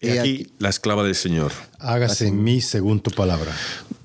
He aquí la esclava del Señor. Hágase en mí según tu palabra.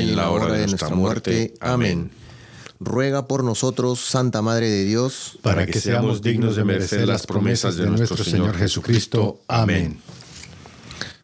y en la hora de nuestra muerte. Amén. Ruega por nosotros, Santa Madre de Dios, Para que seamos dignos de merecer las promesas de nuestro Señor Jesucristo. Amén.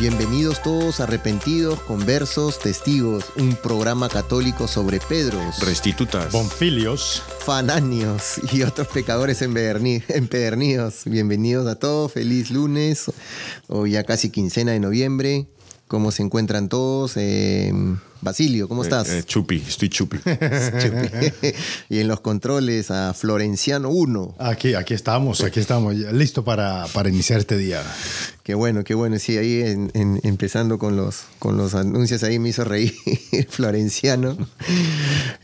Bienvenidos todos arrepentidos, conversos, testigos, un programa católico sobre Pedros, Restitutas. Bonfilios. fananios y otros pecadores empedernidos. Bienvenidos a todos, feliz lunes, hoy ya casi quincena de noviembre. ¿Cómo se encuentran todos? Eh, Basilio, ¿cómo estás? Eh, eh, chupi, estoy chupi. Chupi. y en los controles a Florenciano 1. Aquí, aquí estamos, aquí estamos, listo para, para iniciar este día. Qué bueno, qué bueno. Sí, ahí en- en- empezando con los, con los anuncios ahí me hizo reír Florenciano.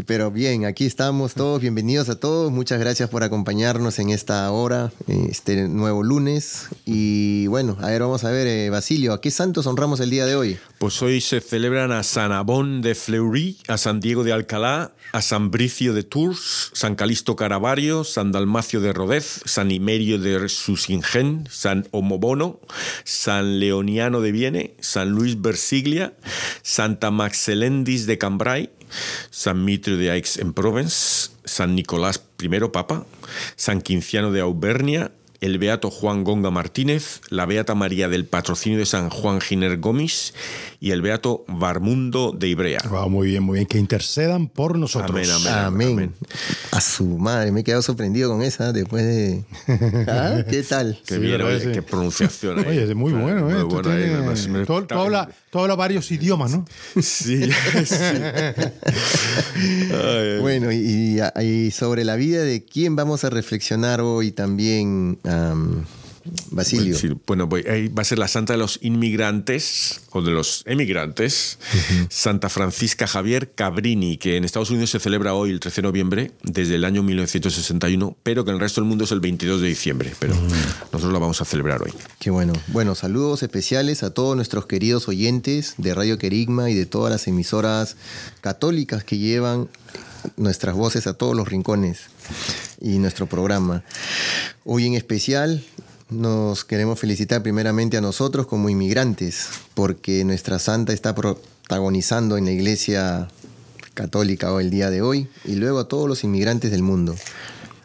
Pero bien, aquí estamos todos. Bienvenidos a todos. Muchas gracias por acompañarnos en esta hora, este nuevo lunes. Y bueno, a ver, vamos a ver, eh, Basilio, ¿a qué santos honramos el día de hoy? Pues hoy se celebran a San Abón de Fleury, a San Diego de Alcalá, a San Bricio de Tours, San Calisto Caravario, San Dalmacio de Rodez, San Imerio de Susingen, San Homobono, San Leoniano de Viene, San Luis Versiglia, Santa Maxelendis de Cambrai, San Mitrio de Aix en Provence, San Nicolás I Papa, San Quinciano de Auvernia, el Beato Juan Gonga Martínez, la Beata María del Patrocinio de San Juan Giner Gómez y el Beato Barmundo de Ibrea. Wow, muy bien, muy bien. Que intercedan por nosotros. Amén, amén. Amén. amén. A su madre, me he quedado sorprendido con esa después de... ¿Ah? ¿Qué tal? Qué Sí, bien, oye, Sí. qué pronunciación. Oye, es muy bueno, ¿eh? Muy Tú bueno ahí, tienes- además, me- tú, tú hablas tú hablas varios idiomas, ¿no? Sí, sí. Ay, Bueno, y, sobre la vida de quién vamos a reflexionar hoy también, am, Basilio. Sí, bueno, voy- ahí va a ser la santa de los inmigrantes o de los emigrantes, Santa Francisca Javier Cabrini, que en Estados Unidos se celebra hoy, el 13 de noviembre, desde el año 1961, pero que en el resto del mundo es el 22 de diciembre. Pero nosotros la vamos a celebrar hoy. Qué bueno. Bueno, saludos especiales a todos nuestros queridos oyentes de Radio Querigma y de todas las emisoras católicas que llevan nuestras voces a todos los rincones y nuestro programa. Hoy en especial nos queremos felicitar primeramente a nosotros como inmigrantes, porque nuestra santa está protagonizando en la iglesia católica hoy, el día de hoy, y luego a todos los inmigrantes del mundo.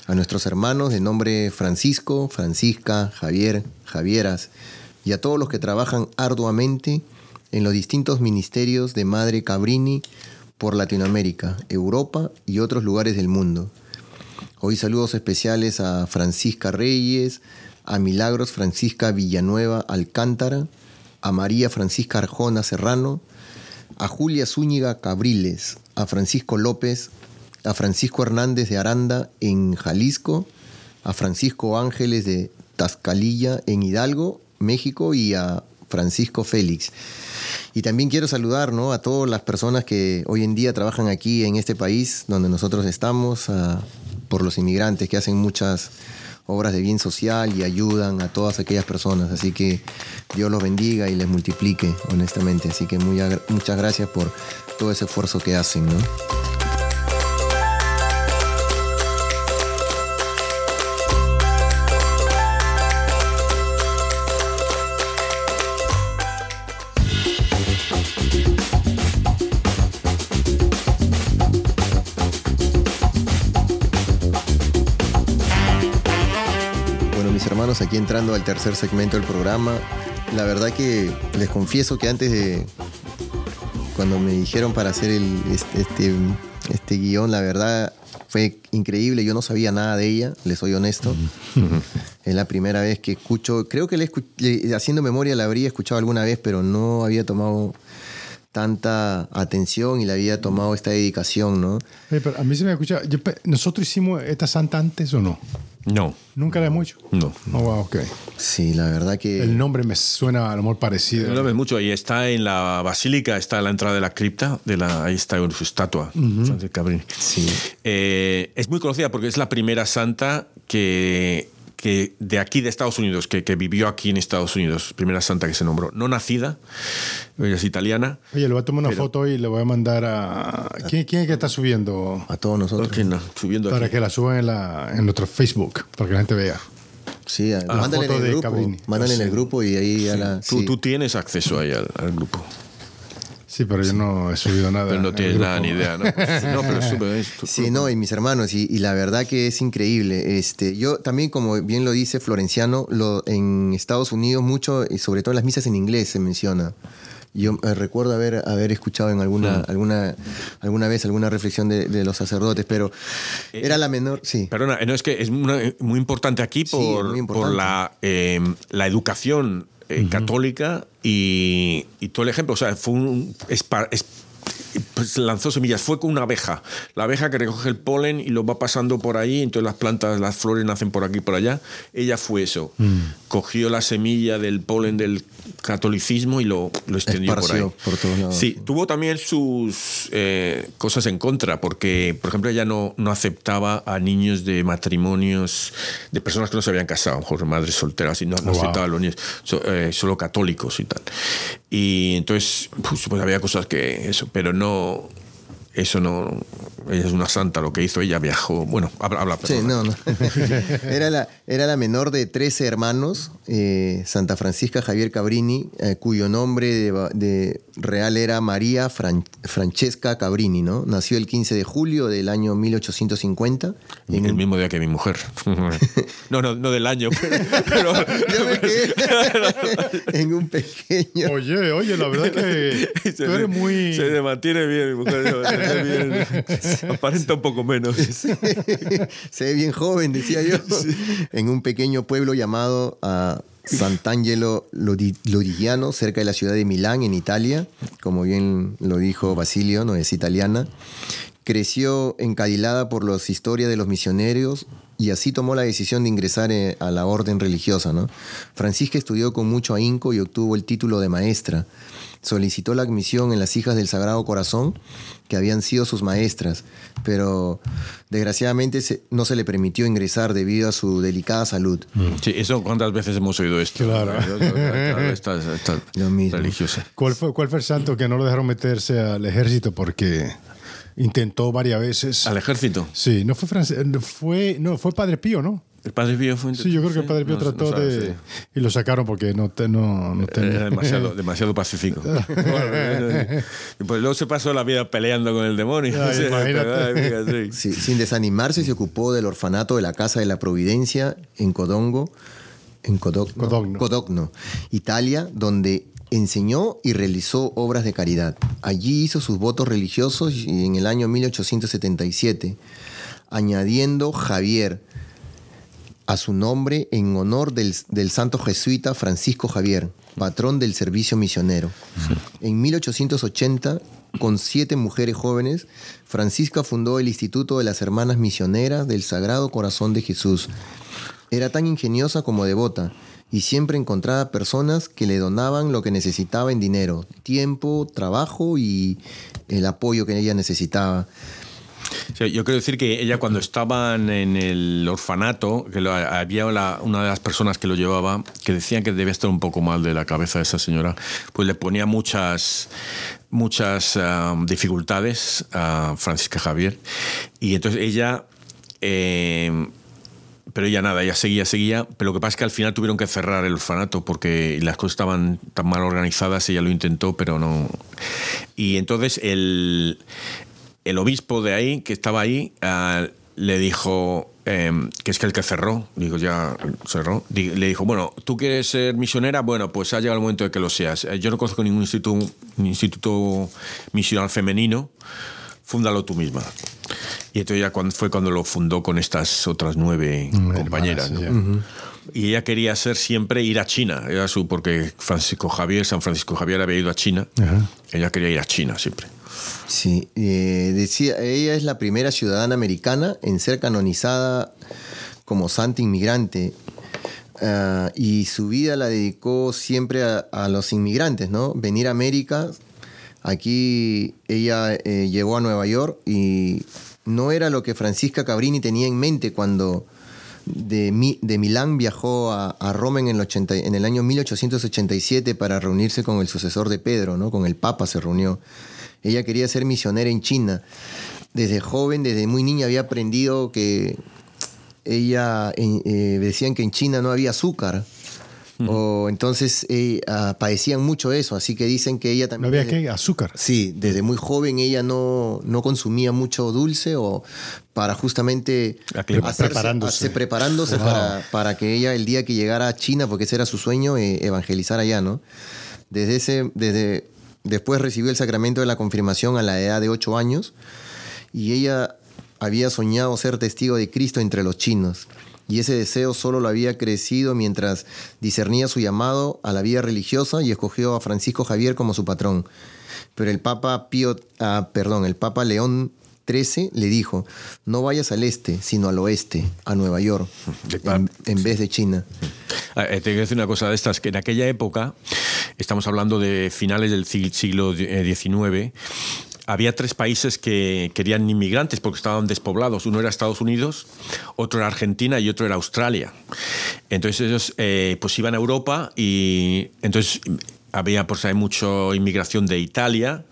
A nuestros hermanos de nombre Francisco, Francisca, Javier, Javieras, y a todos los que trabajan arduamente en los distintos ministerios de Madre Cabrini por Latinoamérica, Europa y otros lugares del mundo. Hoy saludos especiales a Francisca Reyes, a Milagros Francisca Villanueva Alcántara, a María Francisca Arjona Serrano, a Julia Zúñiga Cabriles, a Francisco López, a Francisco Hernández de Aranda en Jalisco, a Francisco Ángeles de Tazcalilla en Hidalgo, México y a Francisco Félix. Y también quiero saludar ¿no? a todas las personas que hoy en día trabajan aquí en este país donde nosotros estamos, por los inmigrantes que hacen muchas obras de bien social y ayudan a todas aquellas personas. Así que Dios los bendiga y les multiplique, honestamente. Así que muy muchas gracias por todo ese esfuerzo que hacen. Hermanos, aquí entrando al tercer segmento del programa, la verdad que les confieso que antes de, cuando me dijeron para hacer el, este, este, este guion, la verdad fue increíble, yo no sabía nada de ella, les soy honesto. Es la primera vez que escucho, creo que le le- haciendo memoria la habría escuchado alguna vez, pero no había tomado tanta atención y le había tomado esta dedicación, ¿no? Oye, pero a mí se me escucha. yo ¿Nosotros hicimos esta santa antes o no? No, Nunca la hemos hecho. no. Oh, wow, ok. Sí, la verdad que... El nombre me suena a lo mejor parecido. No ves mucho. Y está en la basílica, está a la entrada de la cripta, de la, ahí está su estatua, Francis Cabrini. Sí. Eh, es muy conocida porque es la primera santa que, que de aquí de Estados Unidos, que, que vivió aquí en Estados Unidos, primera santa que se nombró. No nacida, ella es italiana. Oye, le voy a tomar una foto y le voy a mandar a. ¿Quién, quién es que está subiendo? A todos nosotros. Ok, no, subiendo Para aquí. que la suban en, la, en nuestro Facebook, para que la gente vea. Sí, Ah, mándale en el grupo. Cabrini. Mándale en Sí. el grupo y ahí ya la. Tú, sí. tú tienes acceso ahí al, al grupo, Sí, pero yo no he subido nada. pero no tienes nada ni idea. No, no pero sube esto. Sí, no, y mis hermanos, y, y la verdad que es increíble. Este, yo también, como bien lo dice Florenciano, lo, en Estados Unidos mucho, y sobre todo en las misas en inglés se menciona. Yo eh, recuerdo haber, haber escuchado en alguna, Mm. alguna, alguna vez alguna reflexión de, de los sacerdotes, pero Eh, era la menor, sí. Perdona, no, es que es una- muy importante aquí Sí, por, muy importante. por la, eh, la educación eh, católica y, y todo el ejemplo. O sea, fue un. es es- pues lanzó semillas, fue con una abeja. La abeja que recoge el polen y lo va pasando por ahí, entonces las plantas, las flores nacen por aquí y por allá. Ella fue eso. Cogió la semilla del polen del catolicismo y lo, lo extendió por ahí. Por lados. Sí, tuvo también sus eh, cosas en contra, porque, por ejemplo, ella no, no aceptaba a niños de matrimonios de personas que no se habían casado, a lo mejor madres solteras, y no, no wow. aceptaba a los niños, so- eh, solo católicos y tal. Y entonces, pues, pues había cosas que eso, pero no. Eso no. Ella es una santa, lo que hizo ella viajó. Bueno, habla, habla Sí, no, no. era, la, era la menor de 13 hermanos, eh, Santa Francisca Javier Cabrini, eh, cuyo nombre de, ba- de real era María Fran- Francesca Cabrini, ¿no? Nació el 15 de julio del año 1850. En el un- mismo día que mi mujer. no, no, no del año, pero. pero- Yo me quedé en un pequeño. Oye, oye, la verdad que tú eres muy. Se mantiene bien, mi mujer. Bien. Aparenta un poco menos. Se ve bien joven, decía yo. En un pequeño pueblo llamado ah, Sant'Angelo Lodi- Lodigiano, cerca de la ciudad de Milán, en Italia. Como bien lo dijo Basilio, no es italiana. Creció encadilada por las historias de los misioneros y así tomó la decisión de ingresar eh, a la orden religiosa. ¿no? Francisca estudió con mucho ahínco y obtuvo el título de maestra. Solicitó la admisión en las hijas del Sagrado Corazón, que habían sido sus maestras, pero desgraciadamente se- no se le permitió ingresar debido a su delicada salud. Sí, eso, ¿cuántas veces hemos oído esto? Claro. Esta, esta Lo mismo. religiosa. ¿Cuál fue, ¿Cuál fue el santo que no lo dejaron meterse al ejército porque intentó varias veces? ¿Al ejército? Sí, no fue francés, fue, no, fue Padre Pío, ¿no? ¿El padre Pío fue Sí, yo creo que el Padre Pío No- no trató sabe, de... sí. Y lo sacaron porque no, te- no, no tenía... Era demasiado, demasiado pacífico. y pues luego se pasó la vida peleando con el demonio. Ay, Sí, imagínate. sí. Sin desanimarse, se ocupó del orfanato de la Casa de la Providencia en Codongo, en Codogno, Codogno. Codogno, Italia, donde enseñó y realizó obras de caridad. Allí hizo sus votos religiosos y en el año 1877, añadiendo Javier a su nombre en honor del, del santo jesuita Francisco Javier, patrón del servicio misionero. En 1880, con siete mujeres jóvenes, Francisca fundó el Instituto de las Hermanas Misioneras del Sagrado Corazón de Jesús. Era tan ingeniosa como devota y siempre encontraba personas que le donaban lo que necesitaba en dinero, tiempo, trabajo y el apoyo que ella necesitaba. Yo quiero decir que ella cuando estaban en el orfanato, que había una de las personas que lo llevaba, que decían que debía estar un poco mal de la cabeza de esa señora, pues le ponía muchas, muchas ah, dificultades a Francisca Javier. Y entonces ella... Eh, pero ella nada, ella seguía, seguía. Pero lo que pasa es que al final tuvieron que cerrar el orfanato porque las cosas estaban tan mal organizadas. Ella lo intentó, pero no. Y entonces el, el obispo de ahí, que estaba ahí, ah, le dijo em, que es que el que cerró, digo, ya cerró, le dijo, bueno, ¿tú quieres ser misionera? Bueno, pues ha llegado el momento de que lo seas. Eh, yo no conozco ningún instituto, instituto misional femenino, fúndalo tú misma. Y entonces ya fue cuando lo fundó con estas otras nueve mm, compañeras. Y ella quería ser siempre ir a China, era su, porque Francisco Javier, San Francisco Javier había ido a China. Ella quería ir a China siempre. Sí, eh, decía, ella es la primera ciudadana americana en ser canonizada como santa inmigrante. Ah, y su vida la dedicó siempre a, los inmigrantes, ¿no? Venir a América. Aquí ella eh, llegó a Nueva York y no era lo que Francisca Cabrini tenía en mente cuando de, de Milán viajó a, Roma en el, en el año 1887 para reunirse con el sucesor de Pedro, ¿no? con el Papa se reunió. Ella quería ser misionera en China. Desde joven, desde muy niña había aprendido que ella eh, decían que en China no había azúcar o entonces eh, ah, padecían mucho eso, así que dicen que ella también... ¿No había qué? ¿Azúcar? Sí, desde muy joven ella no, no consumía mucho dulce o para justamente preparándose, preparándose para, para, que ella el día que llegara a China, porque ese era su sueño, eh, evangelizar allá, ¿no? Desde ese, desde, después recibió el sacramento de la confirmación a la edad de ocho años y ella había soñado ser testigo de Cristo entre los chinos y ese deseo solo lo había crecido mientras discernía su llamado a la vida religiosa y escogió a Francisco Javier como su patrón. Pero el Papa Pío, ah, perdón, el Papa León XIII le dijo, no vayas al este, sino al oeste, a Nueva York, en, vez de China. Ah, eh, te decir una cosa de estas, que en aquella época, estamos hablando de finales del siglo XIX, había tres países que querían inmigrantes porque estaban despoblados. Uno era Estados Unidos, otro era Argentina y otro era Australia. Entonces ellos eh, pues iban a Europa y entonces había pues hay mucha inmigración de Italia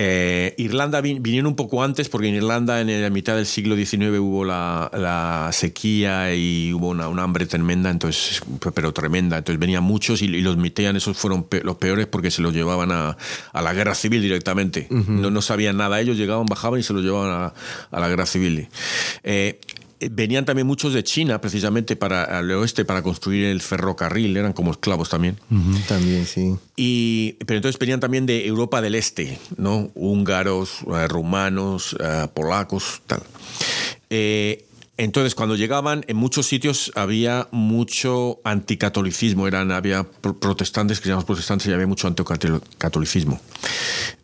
eh, Irlanda vinieron un poco antes porque en Irlanda en la mitad del siglo XIX hubo la, sequía y hubo una, hambre tremenda, entonces, pero tremenda. Entonces venían muchos y, los metían, esos fueron los peores porque se los llevaban a, la guerra civil directamente. no, no sabían nada, ellos llegaban, bajaban y se los llevaban a, la guerra civil. Eh, venían también muchos de China, precisamente para el oeste, para construir el ferrocarril, eran como esclavos también. También, sí. Y, pero entonces venían también de Europa del Este, ¿no? Húngaros, eh, rumanos, eh, polacos, tal. Eh, entonces, cuando llegaban, en muchos sitios había mucho anticatolicismo, eran, había protestantes, cristianos protestantes, y había mucho anticatolicismo.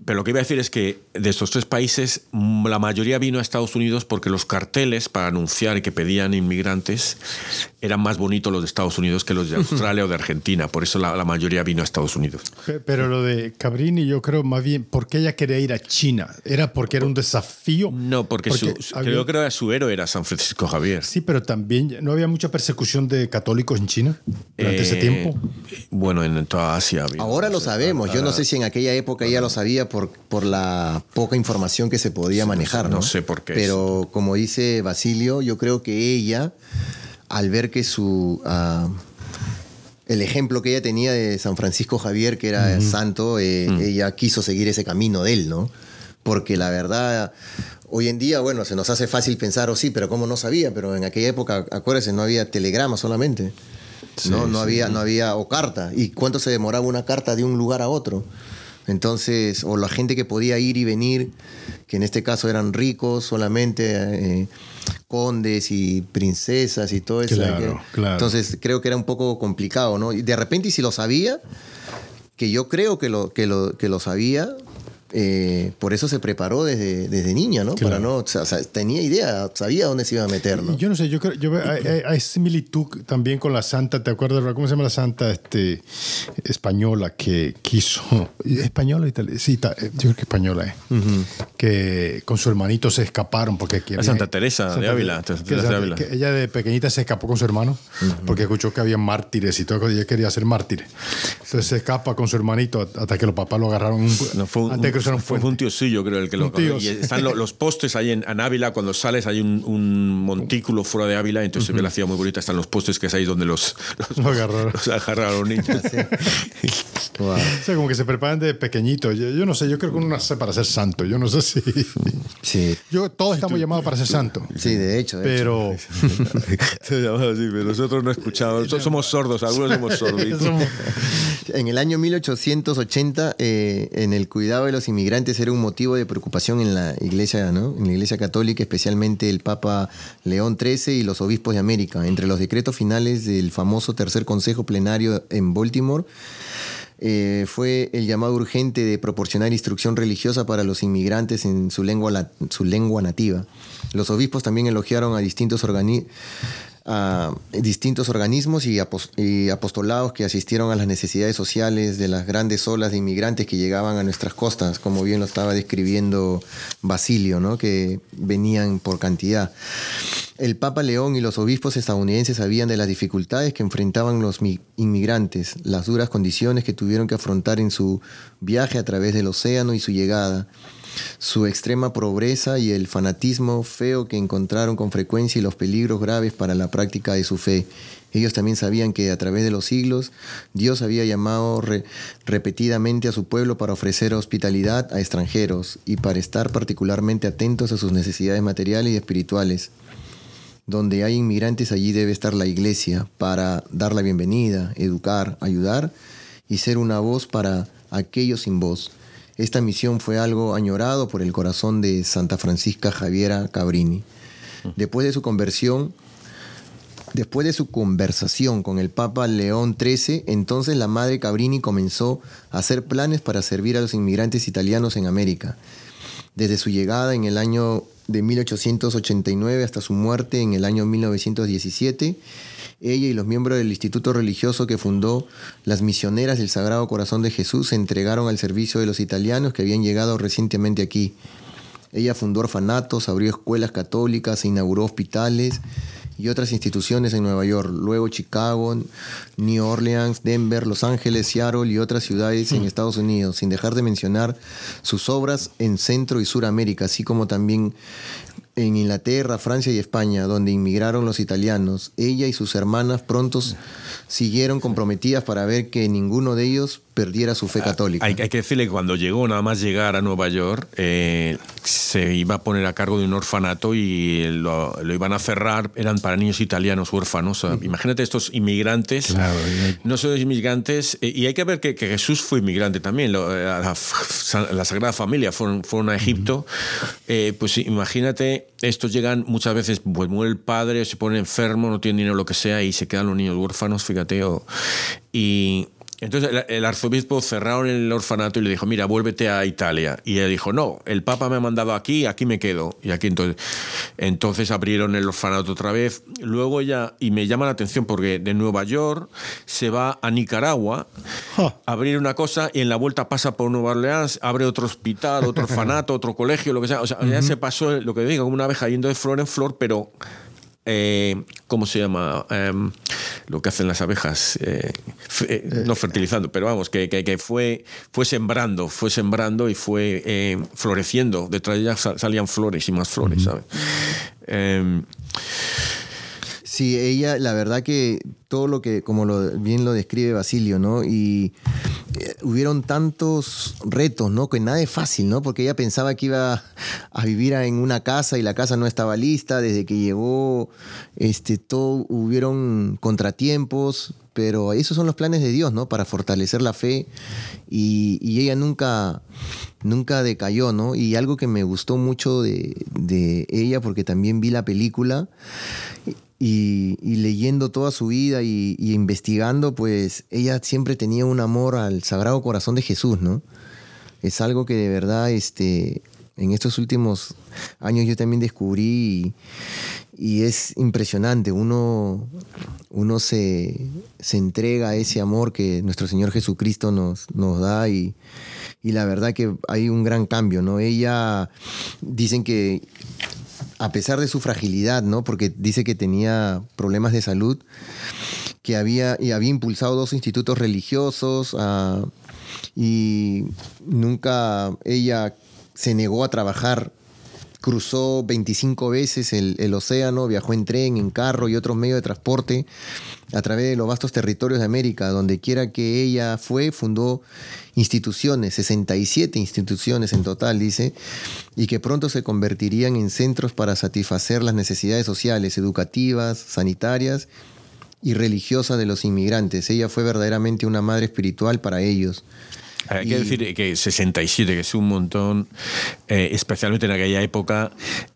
Pero lo que iba a decir es que de estos tres países, mm, la mayoría vino a Estados Unidos porque los carteles para anunciar que pedían inmigrantes eran más bonitos los de Estados Unidos que los de Australia o de Argentina. Por eso la, mayoría vino a Estados Unidos. Pero lo de Cabrini, yo creo más bien, ¿por qué ella quería ir a China? ¿Era porque era un desafío? No, porque, su, creo que su héroe era San Francisco Javier. Sí, pero también no había mucha persecución de católicos en China durante ese eh, tiempo. Bueno, en toda Asia. Había, Ahora lo sabemos. Yo no sé si en aquella época ella lo sabía por, por la poca información que se podía manejar. No, sé por qué. Pero como dice Basilio, yo creo que ella, al ver que su... Ah, el ejemplo que ella tenía de San Francisco Javier, que era santo, eh, mm. ella quiso seguir ese camino de él, ¿no? Porque la verdad, hoy en día, bueno, se nos hace fácil pensar, oh sí, pero ¿cómo no sabía? Pero en aquella época, acuérdense, no había telegrama solamente. no, no, había, no había, o carta. ¿Y cuánto se demoraba una carta de un lugar a otro? Entonces, o la gente que podía ir y venir, que en este caso eran ricos solamente, eh, condes y princesas y todo eso. Claro, claro. Entonces, creo que era un poco complicado, ¿no? Y de repente, y si lo sabía, que yo creo que lo, que lo, que lo sabía, eh, por eso se preparó desde, desde niña, ¿no? Para no, o sea, tenía idea, sabía dónde se iba a meter, ¿no? Yo no sé, yo creo, yo, hay, hay, similitud también con la santa, ¿te acuerdas? ¿Cómo se llama la santa este, española que quiso, española, italiana, sí, eh, yo creo que española, eh, que con su hermanito se escaparon porque quería... Santa Teresa de Ávila. ella de pequeñita se escapó con su hermano porque escuchó que había mártires y todo, y ella quería ser mártir. Entonces se escapa con su hermanito hasta que los papás lo agarraron no, fue un, fue un tío suyo, creo, el que lo y están los, postes ahí en, Ávila, cuando sales hay un, montículo fuera de Ávila, entonces se ve la ciudad muy bonita, están los postes que es ahí donde los, los, agarraron. los agarraron niños. O sea, como que se preparan de pequeñito. Yo, no sé, yo creo que uno nace para ser santo. Yo no sé si. Sí. Yo, todos estamos llamados para ser santo. Sí, de hecho. pero. pero nosotros no escuchamos. Somos sordos, algunos somos sordos. en el año 1880, eh, en el cuidado de los inmigrantes era un motivo de preocupación en la iglesia, ¿no? En la iglesia católica, especialmente el Papa León XIII y los obispos de América. Entre los decretos finales del famoso tercer consejo plenario en Baltimore eh, fue el llamado urgente de proporcionar instrucción religiosa para los inmigrantes en su lengua, su lengua nativa. Los obispos también elogiaron a distintos a distintos organismos y, apostolados que asistieron a las necesidades sociales de las grandes olas de inmigrantes que llegaban a nuestras costas, como bien lo estaba describiendo Basilio, ¿no? que venían por cantidad. El Papa León y los obispos estadounidenses sabían de las dificultades que enfrentaban los inmigrantes, las duras condiciones que tuvieron que afrontar en su viaje a través del océano y su llegada su extrema pobreza y el fanatismo feo que encontraron con frecuencia y los peligros graves para la práctica de su fe. Ellos también sabían que a través de los siglos Dios había llamado repetidamente a su pueblo para ofrecer hospitalidad a extranjeros y para estar particularmente atentos a sus necesidades materiales y espirituales. Donde hay inmigrantes allí debe estar la iglesia para dar la bienvenida, educar, ayudar y ser una voz para aquellos sin voz. Esta misión fue algo añorado por el corazón de Santa Francisca Javiera Cabrini. Después de su conversión, después de su conversación con el Papa León XIII, entonces la madre Cabrini comenzó a hacer planes para servir a los inmigrantes italianos en América. Desde su llegada en el año de 1889 hasta su muerte en el año 1917, ella y los miembros del instituto religioso que fundó las misioneras del Sagrado Corazón de Jesús se entregaron al servicio de los italianos que habían llegado recientemente aquí. Ella fundó orfanatos, abrió escuelas católicas, inauguró hospitales y otras instituciones en Nueva York, luego Chicago, New Orleans, Denver, Los Ángeles, Seattle y otras ciudades en mm. Estados Unidos, sin dejar de mencionar sus obras en Centro y Suramérica, así como también en Inglaterra, Francia y España, donde inmigraron los italianos. Ella y sus hermanas pronto siguieron comprometidas para ver que ninguno de ellos perdiera su fe ah, católica. Hay, que decirle que cuando llegó, nada más llegar a Nueva York, eh, se iba a poner a cargo de un orfanato y lo, iban a cerrar, eran para niños italianos huérfanos. Imagínate estos inmigrantes, no son inmigrantes, eh, y hay que ver que, Jesús fue inmigrante también, eh, la, Sagrada Familia fueron, a Egipto, pues imagínate, estos llegan muchas veces, pues muere el padre, se pone enfermo, no tiene dinero, lo que sea, y se quedan los niños huérfanos, fíjate, y entonces el, arzobispo cerraron el orfanato y le dijo, mira, vuélvete a Italia. Y él dijo, no, el Papa me ha mandado aquí, aquí me quedo. Y aquí entonces, entonces abrieron el orfanato otra vez. Luego ya, y me llama la atención porque de Nueva York se va a Nicaragua a abrir una cosa y en la vuelta pasa por Nueva Orleans, abre otro hospital, otro orfanato, otro colegio, lo que sea. O sea, ya se pasó lo que digo, como una abeja yendo de flor en flor, pero eh, ¿cómo se llama? Em, lo que hacen las abejas, eh, eh, no fertilizando, pero vamos, que, que, fue, fue sembrando, fue sembrando y fue floreciendo. Detrás de ella salían flores y más flores, ¿sabes? Sí, ella, la verdad que todo lo que, como lo, bien lo describe Basilio, ¿no? Y eh, hubieron tantos retos, ¿no? Que nada es fácil, ¿no? Porque ella pensaba que iba a vivir en una casa y la casa no estaba lista. Desde que llegó, este, todo, hubieron contratiempos, pero esos son los planes de Dios, ¿no? Para fortalecer la fe. Y, ella nunca, nunca decayó, ¿no? Y algo que me gustó mucho de ella, porque también vi la película, y, leyendo toda su vida y, investigando, pues ella siempre tenía un amor al Sagrado Corazón de Jesús, ¿no? es algo que de verdad este, en estos últimos años yo también descubrí y, es impresionante. Uno, uno se, se, entrega a ese amor que nuestro Señor Jesucristo nos, nos da y, y la verdad que hay un gran cambio, ¿no? Ella, dicen que a pesar de su fragilidad, ¿no? Porque dice que tenía problemas de salud, que había, y había impulsado dos institutos religiosos ah, y nunca ella se negó a trabajar cruzó 25 veces el, océano, viajó en tren, en carro y otros medios de transporte a través de los vastos territorios de América. Donde quiera que ella fue, fundó instituciones, 67 instituciones en total, dice, y que pronto se convertirían en centros para satisfacer las necesidades sociales, educativas, sanitarias y religiosas de los inmigrantes. Ella fue verdaderamente una madre espiritual para ellos. Hay que decir que 67, que es un montón, eh, especialmente en aquella época,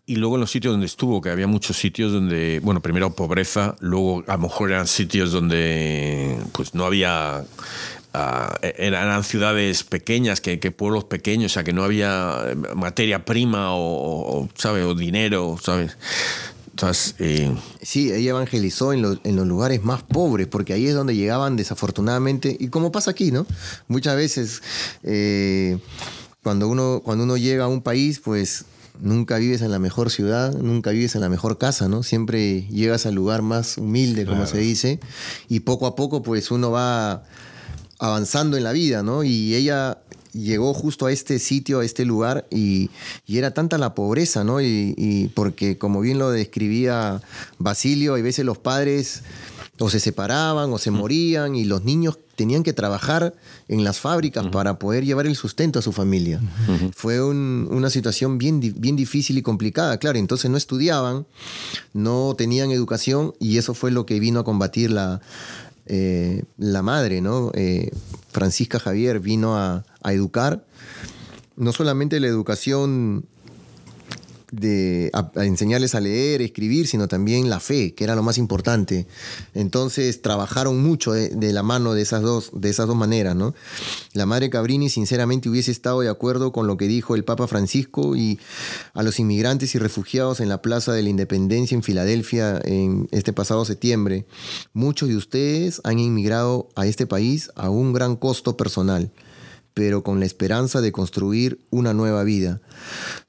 y luego en los sitios donde estuvo, que había muchos sitios donde, bueno, primero pobreza, luego a lo mejor eran sitios donde pues no había Uh, eran ciudades pequeñas, que, pueblos pequeños, o sea, que no había materia prima o, o ¿sabes? o dinero, ¿sabes? Eh, sí, ella evangelizó en, los lugares más pobres, porque ahí es donde llegaban desafortunadamente, y como pasa aquí, ¿no? Muchas veces eh, cuando, uno, cuando uno llega a un país, pues nunca vives en la mejor ciudad, nunca vives en la mejor casa, ¿no? Siempre llegas al lugar más humilde, como se dice, y poco a poco, pues uno va avanzando en la vida, ¿no? Y ella llegó justo a este sitio, a este lugar, y, era tanta la pobreza, ¿no? Y, porque, como bien lo describía Basilio, hay veces los padres o se separaban o se morían y los niños tenían que trabajar en las fábricas para poder llevar el sustento a su familia. Fue una situación bien, bien difícil y complicada, claro, entonces no estudiaban, no tenían educación y eso fue lo que vino a combatir la, eh, la madre, ¿no? Eh, Francisca Javier vino a, a educar, no solamente la educación de enseñarles a leer, escribir, sino también la fe, que era lo más importante. Entonces trabajaron mucho de, la mano de esas dos, de esas dos maneras, ¿no? La madre Cabrini sinceramente hubiese estado de acuerdo con lo que dijo el Papa Francisco y a los inmigrantes y refugiados en la Plaza de la Independencia en Filadelfia en este pasado septiembre. Muchos de ustedes han inmigrado a este país a un gran costo personal pero con la esperanza de construir una nueva vida.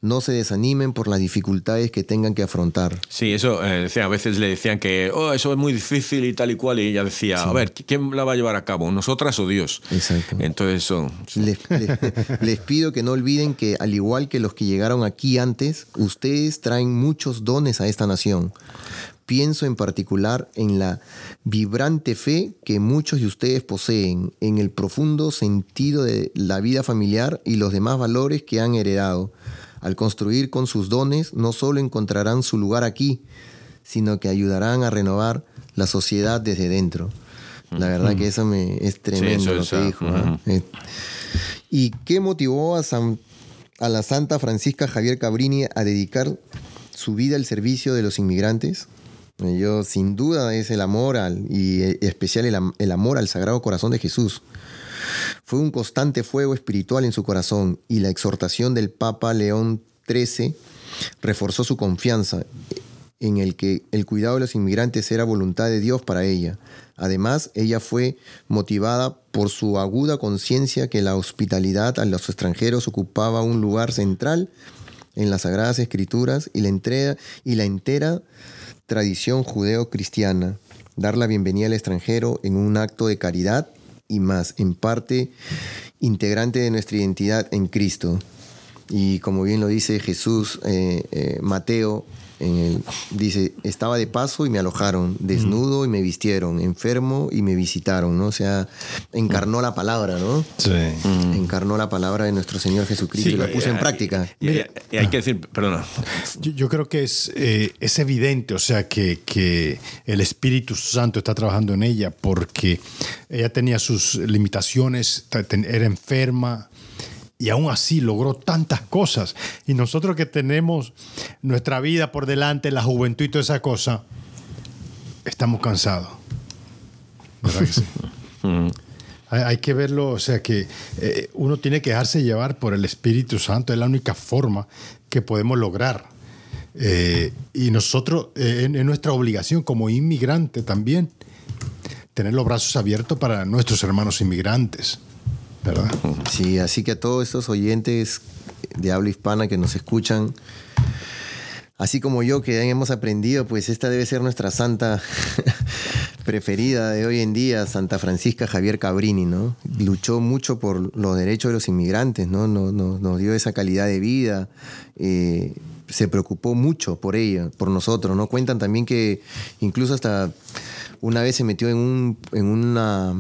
No se desanimen por las dificultades que tengan que afrontar. Sí, eso, eh, decía, a veces le decían que oh, eso es muy difícil y tal y cual, y ella decía, a ver, ¿quién la va a llevar a cabo? ¿Nosotras o Dios? Exacto. Entonces eso... Les, les pido que no olviden que al igual que los que llegaron aquí antes, ustedes traen muchos dones a esta nación. Pienso en particular en la vibrante fe que muchos de ustedes poseen, en el profundo sentido de la vida familiar y los demás valores que han heredado. Al construir con sus dones, no solo encontrarán su lugar aquí, sino que ayudarán a renovar la sociedad desde dentro. La verdad que eso me, es tremendo lo que dijo. ¿ah? Eh, ¿Y qué motivó a, a la Santa Francisca Javier Cabrini a dedicar su vida al servicio de los inmigrantes? Yo sin duda es el amor al, y eh, especial el, amor al Sagrado Corazón de Jesús. Fue un constante fuego espiritual en su corazón y la exhortación del Papa León XIII reforzó su confianza en el que el cuidado de los inmigrantes era voluntad de Dios para ella. Además, ella fue motivada por su aguda conciencia que la hospitalidad a los extranjeros ocupaba un lugar central en las Sagradas Escrituras y la, entrega, y la entera tradición judeo-cristiana, dar la bienvenida al extranjero en un acto de caridad y más, en parte integrante de nuestra identidad en Cristo. Y como bien lo dice Jesús, eh, eh, Mateo dice, estaba de paso y me alojaron, desnudo y me vistieron, enfermo y me visitaron, ¿no? O sea, encarnó la palabra, ¿no? Sí. Mm. Encarnó la palabra de nuestro Señor Jesucristo y la puso en práctica. Y, hay que decir, perdona. Yo, creo que es, eh, es evidente, o sea, que, que el Espíritu Santo está trabajando en ella porque ella tenía sus limitaciones, era enferma, y aún así logró tantas cosas. Y nosotros que tenemos nuestra vida por delante, la juventud y toda esa cosa, estamos cansados. ¿Verdad que sí? Hay, que verlo, o sea que eh, uno tiene que dejarse llevar por el Espíritu Santo, es la única forma que podemos lograr. Eh, y nosotros, es nuestra obligación como inmigrante también, tener los brazos abiertos para nuestros hermanos inmigrantes, ¿verdad? Sí, así que a todos estos oyentes de habla hispana que nos escuchan, así como yo que hemos aprendido, pues esta debe ser nuestra santa preferida de hoy en día, Santa Francisca Javier Cabrini, ¿no? Luchó mucho por los derechos de los inmigrantes, ¿no? Nos, dio esa calidad de vida, eh, se preocupó mucho por ella, por nosotros, ¿no? Cuentan también que incluso hasta una vez se metió en, un, en una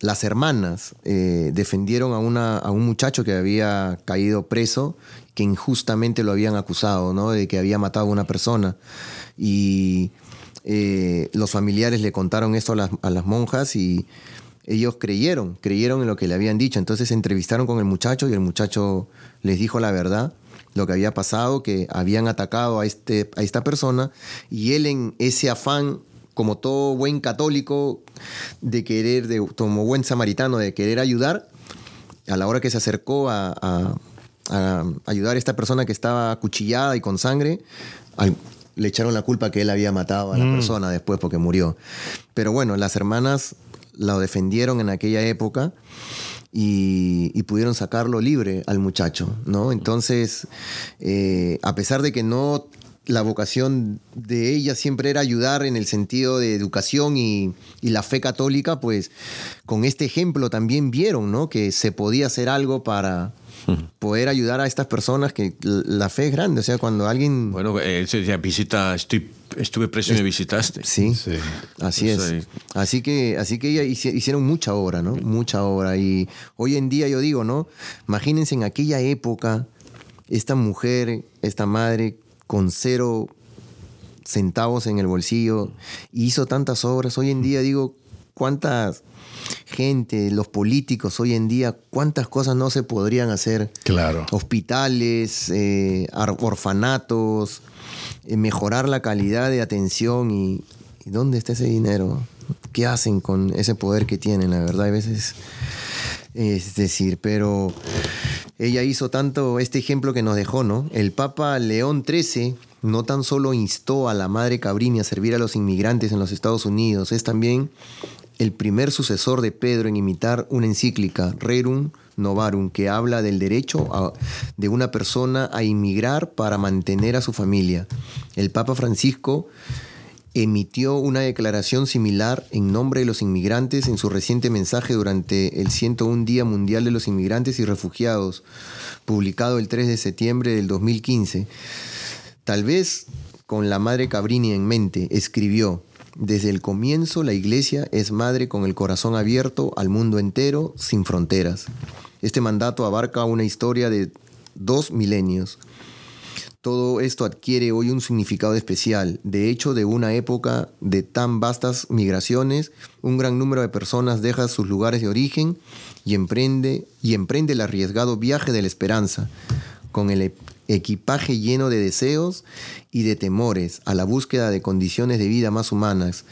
las hermanas eh, defendieron a, una, a un muchacho que había caído preso que injustamente lo habían acusado, ¿no? De que había matado a una persona. Y eh, los familiares le contaron esto a las, monjas y ellos creyeron, creyeron en lo que le habían dicho. Entonces se entrevistaron con el muchacho y el muchacho les dijo la verdad, lo que había pasado, que habían atacado a, este, a esta persona y él en ese afán como todo buen católico, de querer, de, como buen samaritano, de querer ayudar, a la hora que se acercó a a ayudar a esta persona que estaba acuchillada y con sangre, le echaron la culpa que él había matado a la mm. persona después porque murió. Pero bueno, las hermanas lo defendieron en aquella época y, pudieron sacarlo libre al muchacho, ¿no? Entonces, eh, a pesar de que no la vocación de ella siempre era ayudar en el sentido de educación y, y, la fe católica, pues con este ejemplo también vieron, ¿no? Que se podía hacer algo para, poder ayudar a estas personas que la fe es grande. O sea, cuando alguien. Bueno, él se decía, visita, estoy, estuve preso y me visitaste. Sí, sí. así es. Así que, así que hicieron mucha obra, ¿no? Mucha obra. Y hoy en día yo digo, ¿no? Imagínense en aquella época, esta mujer, esta madre, con cero centavos en el bolsillo, hizo tantas obras. Hoy en día digo, ¿cuántas gente, los políticos hoy en día, cuántas cosas no se podrían hacer. Claro. Hospitales, eh, orfanatos, eh, mejorar la calidad de atención y, ¿dónde está ese dinero? ¿Qué hacen con ese poder que tienen? La verdad, a veces es decir, pero ella hizo tanto este ejemplo que nos dejó, ¿no? El Papa León XIII no tan solo instó a la Madre Cabrini a servir a los inmigrantes en los Estados Unidos, es también el primer sucesor de Pedro en imitar una encíclica, Rerum Novarum, que habla del derecho de una persona a inmigrar para mantener a su familia. El Papa Francisco emitió una declaración similar en nombre de los inmigrantes en su reciente mensaje durante el 101 Día Mundial de los Inmigrantes y Refugiados, publicado el 3 de septiembre del 2015. Tal vez con la madre Cabrini en mente, escribió, desde el comienzo la iglesia es madre con el corazón abierto al mundo entero, sin fronteras. Este mandato abarca una historia de dos milenios. Todo esto adquiere hoy un significado especial. De hecho, de una época de tan vastas migraciones, un gran número de personas deja sus lugares de origen y emprende, el arriesgado viaje de la esperanza, con el equipaje lleno de deseos y de temores a la búsqueda de condiciones de vida más humanas.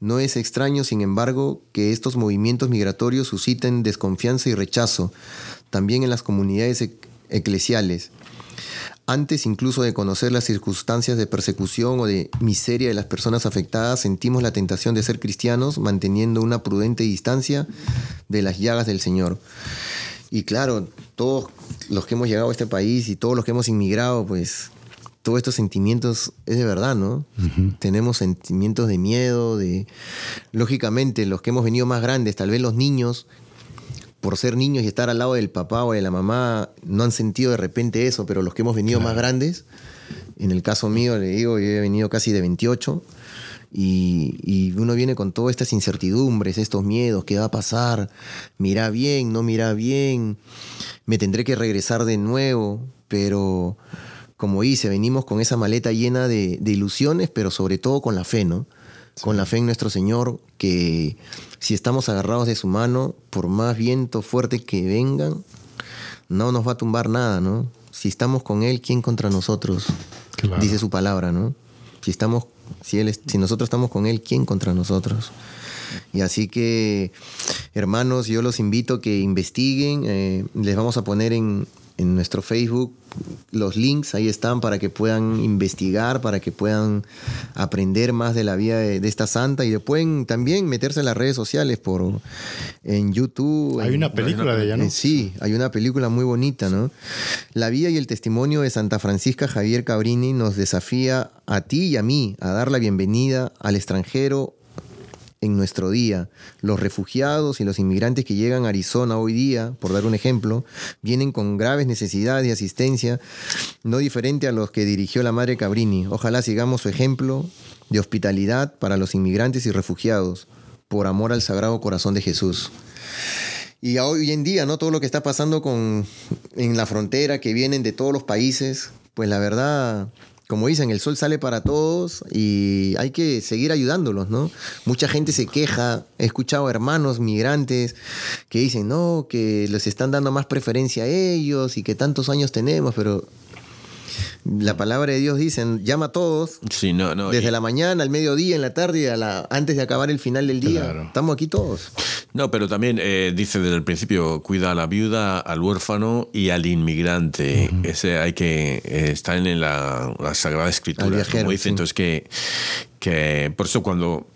No es extraño, sin embargo, que estos movimientos migratorios susciten desconfianza y rechazo, también en las comunidades eclesiales. Antes incluso de conocer las circunstancias de persecución o de miseria de las personas afectadas, sentimos la tentación de ser cristianos manteniendo una prudente distancia de las llagas del Señor. Y claro, todos los que hemos llegado a este país y todos los que hemos inmigrado, pues todos estos sentimientos es de verdad, ¿no? Tenemos sentimientos de miedo, de... Lógicamente, los que hemos venido más grandes, tal vez los niños, por ser niños y estar al lado del papá o de la mamá, no han sentido de repente eso, pero los que hemos venido más grandes, en el caso mío, le digo, yo he venido casi de 28, y, uno viene con todas estas incertidumbres, estos miedos, ¿qué va a pasar? ¿Mirá bien? ¿No mira bien? ¿Me tendré que regresar de nuevo? Pero como hice, venimos con esa maleta llena de, ilusiones, pero sobre todo con la fe, ¿no? Con la fe en nuestro Señor, que si estamos agarrados de su mano, por más viento fuerte que vengan, no nos va a tumbar nada, ¿no? Si estamos con Él, ¿quién contra nosotros? Dice su palabra, ¿no? Si estamos si, él, si nosotros estamos con Él, ¿quién contra nosotros? Y así que, hermanos, yo los invito a que investiguen. eh, les vamos a poner en, en nuestro Facebook los links, ahí están para que puedan investigar, para que puedan aprender más de la vida de, de esta santa y pueden también meterse en las redes sociales por en YouTube. Hay en- una película de ella, ¿no? Sí, hay una película muy bonita, ¿no? La vida y el testimonio de Santa Francisca Javier Cabrini nos desafía a ti y a mí a dar la bienvenida al extranjero en nuestro día. Los refugiados y los inmigrantes que llegan a Arizona hoy día, por dar un ejemplo, vienen con graves necesidades de asistencia, no diferente a los que dirigió la madre Cabrini. Ojalá sigamos su ejemplo de hospitalidad para los inmigrantes y refugiados, por amor al Sagrado Corazón de Jesús. Y hoy en día, ¿no? Todo lo que está pasando con, en la frontera, que vienen de todos los países, pues la verdad, como dicen, el sol sale para todos y hay que seguir ayudándolos, ¿no? Mucha gente se queja, he escuchado hermanos migrantes que dicen, no, que les están dando más preferencia a ellos y que tantos años tenemos, pero la palabra de Dios dice, llama a todos, Sí, no, no. desde y- la mañana, al mediodía, en la tarde, y a la, antes de acabar el final del día. Claro. Estamos aquí todos. No, pero también eh, dice desde el principio, cuida a la viuda, al huérfano y al inmigrante. Ese hay que eh, estar en la, la Sagrada Escritura. Viajero, como dice, sí. entonces que, que por eso cuando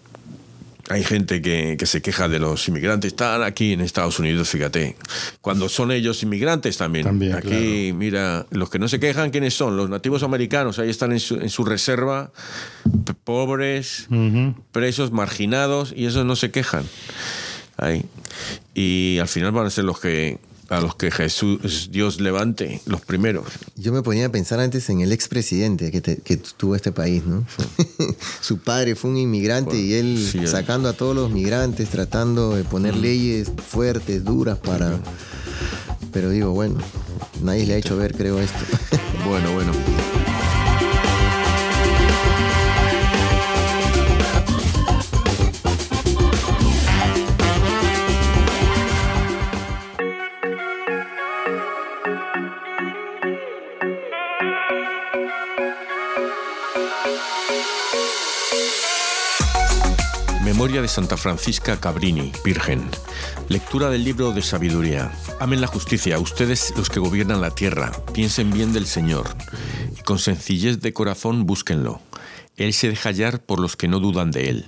hay gente que, que se queja de los inmigrantes, están aquí en Estados Unidos, fíjate. Cuando son ellos inmigrantes también. También, aquí, mira, los que no se quejan, ¿quiénes son? Los nativos americanos, ahí están en su, en su reserva, pobres, presos, marginados, y esos no se quejan. Ahí. Y al final van a ser los que a los que Jesús, Dios levante, los primeros. Yo me ponía a pensar antes en el expresidente que, te- que tuvo este país, ¿no? Su padre fue un inmigrante y él sí, sacando a todos los migrantes, tratando de poner leyes fuertes, duras para... Pero digo, bueno, nadie le ha hecho ver, creo, esto. Bueno, bueno. Memoria de Santa Francisca Cabrini, Virgen. Lectura del libro de sabiduría. Amen la justicia, ustedes los que gobiernan la tierra, piensen bien del Señor, y con sencillez de corazón búsquenlo. Él se deja hallar por los que no dudan de Él,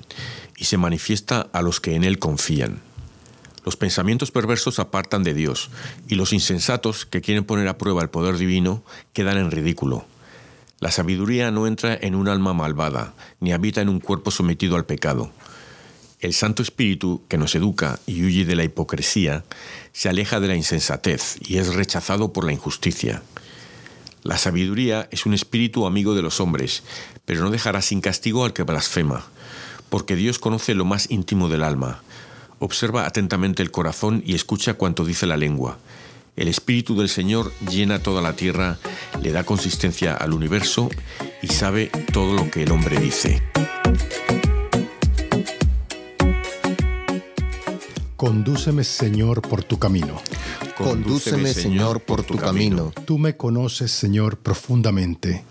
y se manifiesta a los que en Él confían. Los pensamientos perversos apartan de Dios, y los insensatos que quieren poner a prueba el poder divino quedan en ridículo. La sabiduría no entra en un alma malvada, ni habita en un cuerpo sometido al pecado. El Santo Espíritu, que nos educa y huye de la hipocresía, se aleja de la insensatez y es rechazado por la injusticia. La sabiduría es un espíritu amigo de los hombres, pero no dejará sin castigo al que blasfema, porque Dios conoce lo más íntimo del alma. Observa atentamente el corazón y escucha cuanto dice la lengua. El Espíritu del Señor llena toda la tierra, le da consistencia al universo y sabe todo lo que el hombre dice. Condúceme, Señor, por tu camino. Condúceme, Señor, por tu camino. Tú me conoces, Señor, profundamente.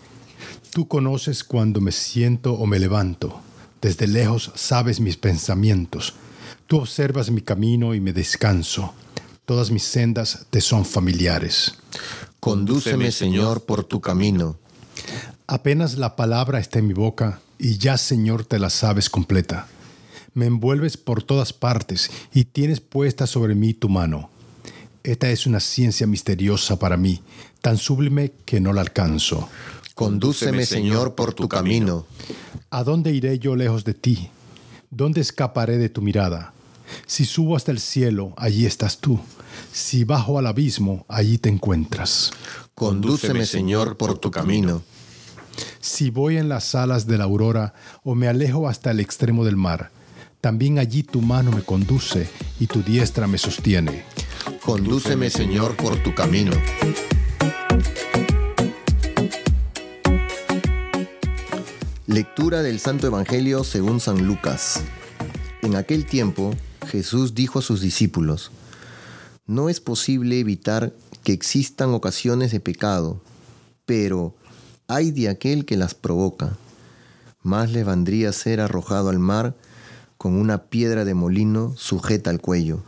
Tú conoces cuando me siento o me levanto. Desde lejos sabes mis pensamientos. Tú observas mi camino y me descanso. Todas mis sendas te son familiares. Condúceme, Señor, por tu camino. Apenas la palabra está en mi boca y ya, Señor, te la sabes completa. Me envuelves por todas partes y tienes puesta sobre mí tu mano. Esta es una ciencia misteriosa para mí, tan sublime que no la alcanzo. Condúceme, Señor, por tu camino. ¿A dónde iré yo lejos de ti? ¿Dónde escaparé de tu mirada? Si subo hasta el cielo, allí estás tú. Si bajo al abismo, allí te encuentras. Condúceme, Señor, por tu camino. Si voy en las alas de la aurora o me alejo hasta el extremo del mar, también allí tu mano me conduce y tu diestra me sostiene. Condúceme, Señor, por tu camino. Lectura del Santo Evangelio según San Lucas. En aquel tiempo, Jesús dijo a sus discípulos, No es posible evitar que existan ocasiones de pecado, pero hay de aquel que las provoca. Más le vendría ser arrojado al mar con una piedra de molino sujeta al cuello,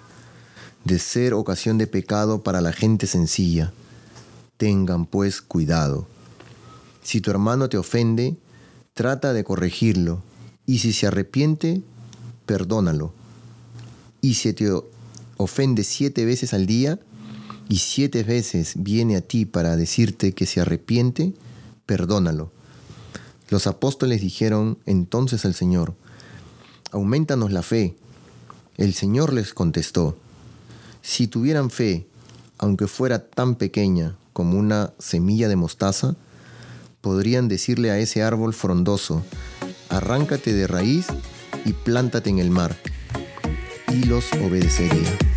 de ser ocasión de pecado para la gente sencilla. Tengan pues cuidado. Si tu hermano te ofende, trata de corregirlo, y si se arrepiente, perdónalo. Y si te ofende siete veces al día, y siete veces viene a ti para decirte que se arrepiente, perdónalo. Los apóstoles dijeron entonces al Señor, aumentanos la fe. El Señor les contestó, si tuvieran fe, aunque fuera tan pequeña como una semilla de mostaza, podrían decirle a ese árbol frondoso, arráncate de raíz y plántate en el mar, y los obedecería.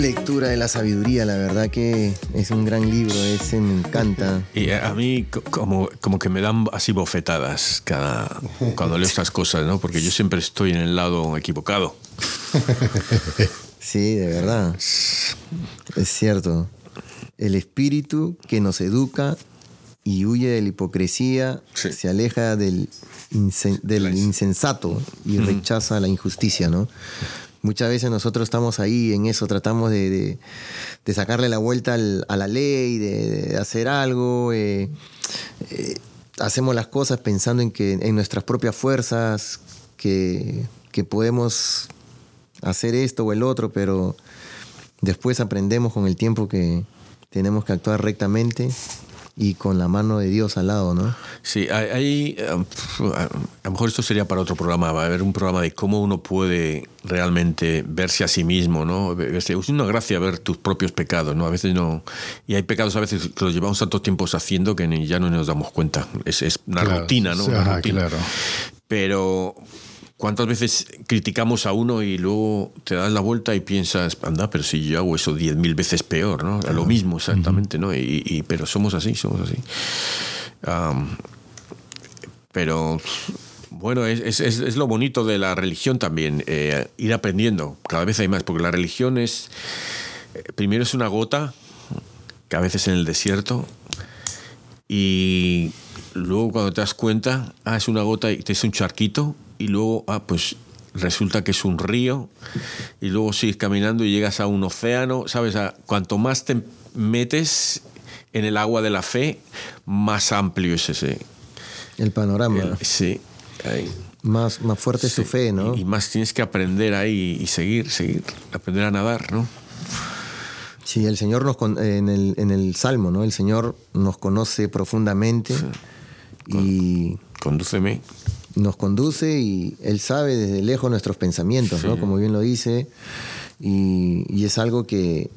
Lectura de la sabiduría, la verdad que es un gran libro, ese me encanta. Y a mí como, como que me dan así bofetadas cada, cuando leo estas cosas, ¿no? Porque yo siempre estoy en el lado equivocado. Sí, de verdad. Es cierto. El espíritu que nos educa y huye de la hipocresía, se aleja del, del insensato y rechaza la injusticia, ¿no? Muchas veces nosotros estamos ahí en eso, tratamos de, sacarle la vuelta a la ley, de, hacer algo. Eh, eh, hacemos las cosas pensando en que en nuestras propias fuerzas, que podemos hacer esto o el otro, pero después aprendemos con el tiempo que tenemos que actuar rectamente y con la mano de Dios al lado, ¿no? Sí, hay, eh, a lo mejor esto sería para otro programa, va a haber un programa de cómo uno puede realmente verse a sí mismo, ¿no? Es una gracia ver tus propios pecados, ¿no? A veces no... Y hay pecados a veces que los llevamos tantos tiempos haciendo que ya no nos damos cuenta. Es, es una rutina, ¿no? Claro. Pero ¿Cuántas veces criticamos a uno y luego te das la vuelta y piensas, anda, pero si yo hago eso diez mil veces peor, ¿no? Lo mismo exactamente, ¿no? Y, pero somos así, somos así. pero bueno, es, es, es, lo bonito de la religión también, eh, ir aprendiendo, cada vez hay más, porque la religión es, eh, primero es una gota, que a veces en el desierto, y luego cuando te das cuenta, ah, es una gota y te es un charquito, y luego, ah, pues resulta que es un río y luego sigues caminando y llegas a un océano, ¿sabes? cuanto más te metes en el agua de la fe, más amplio es ese. El panorama. sí. Más, más fuerte es tu fe, ¿no? Y, más tienes que aprender ahí y seguir, seguir, aprender a nadar, ¿no? Sí, el Señor nos en el, en el Salmo, ¿no? El Señor nos conoce profundamente y... Condúceme nos conduce y Él sabe desde lejos nuestros pensamientos, ¿no? Como bien lo dice. Y, es algo que,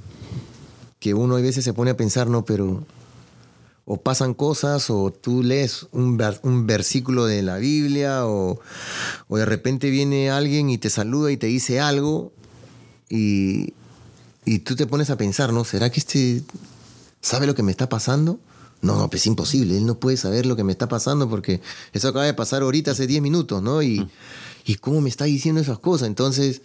que uno a veces se pone a pensar, ¿no? Pero o pasan cosas o tú lees un, un versículo de la Biblia o, o, de repente viene alguien y te saluda y te dice algo y, y tú te pones a pensar, ¿no? ¿Será que este sabe lo que me está pasando? No, no, pues es imposible, él no puede saber lo que me está pasando porque eso acaba de pasar ahorita hace 10 minutos, ¿no? Y, y cómo me está diciendo esas cosas. Entonces,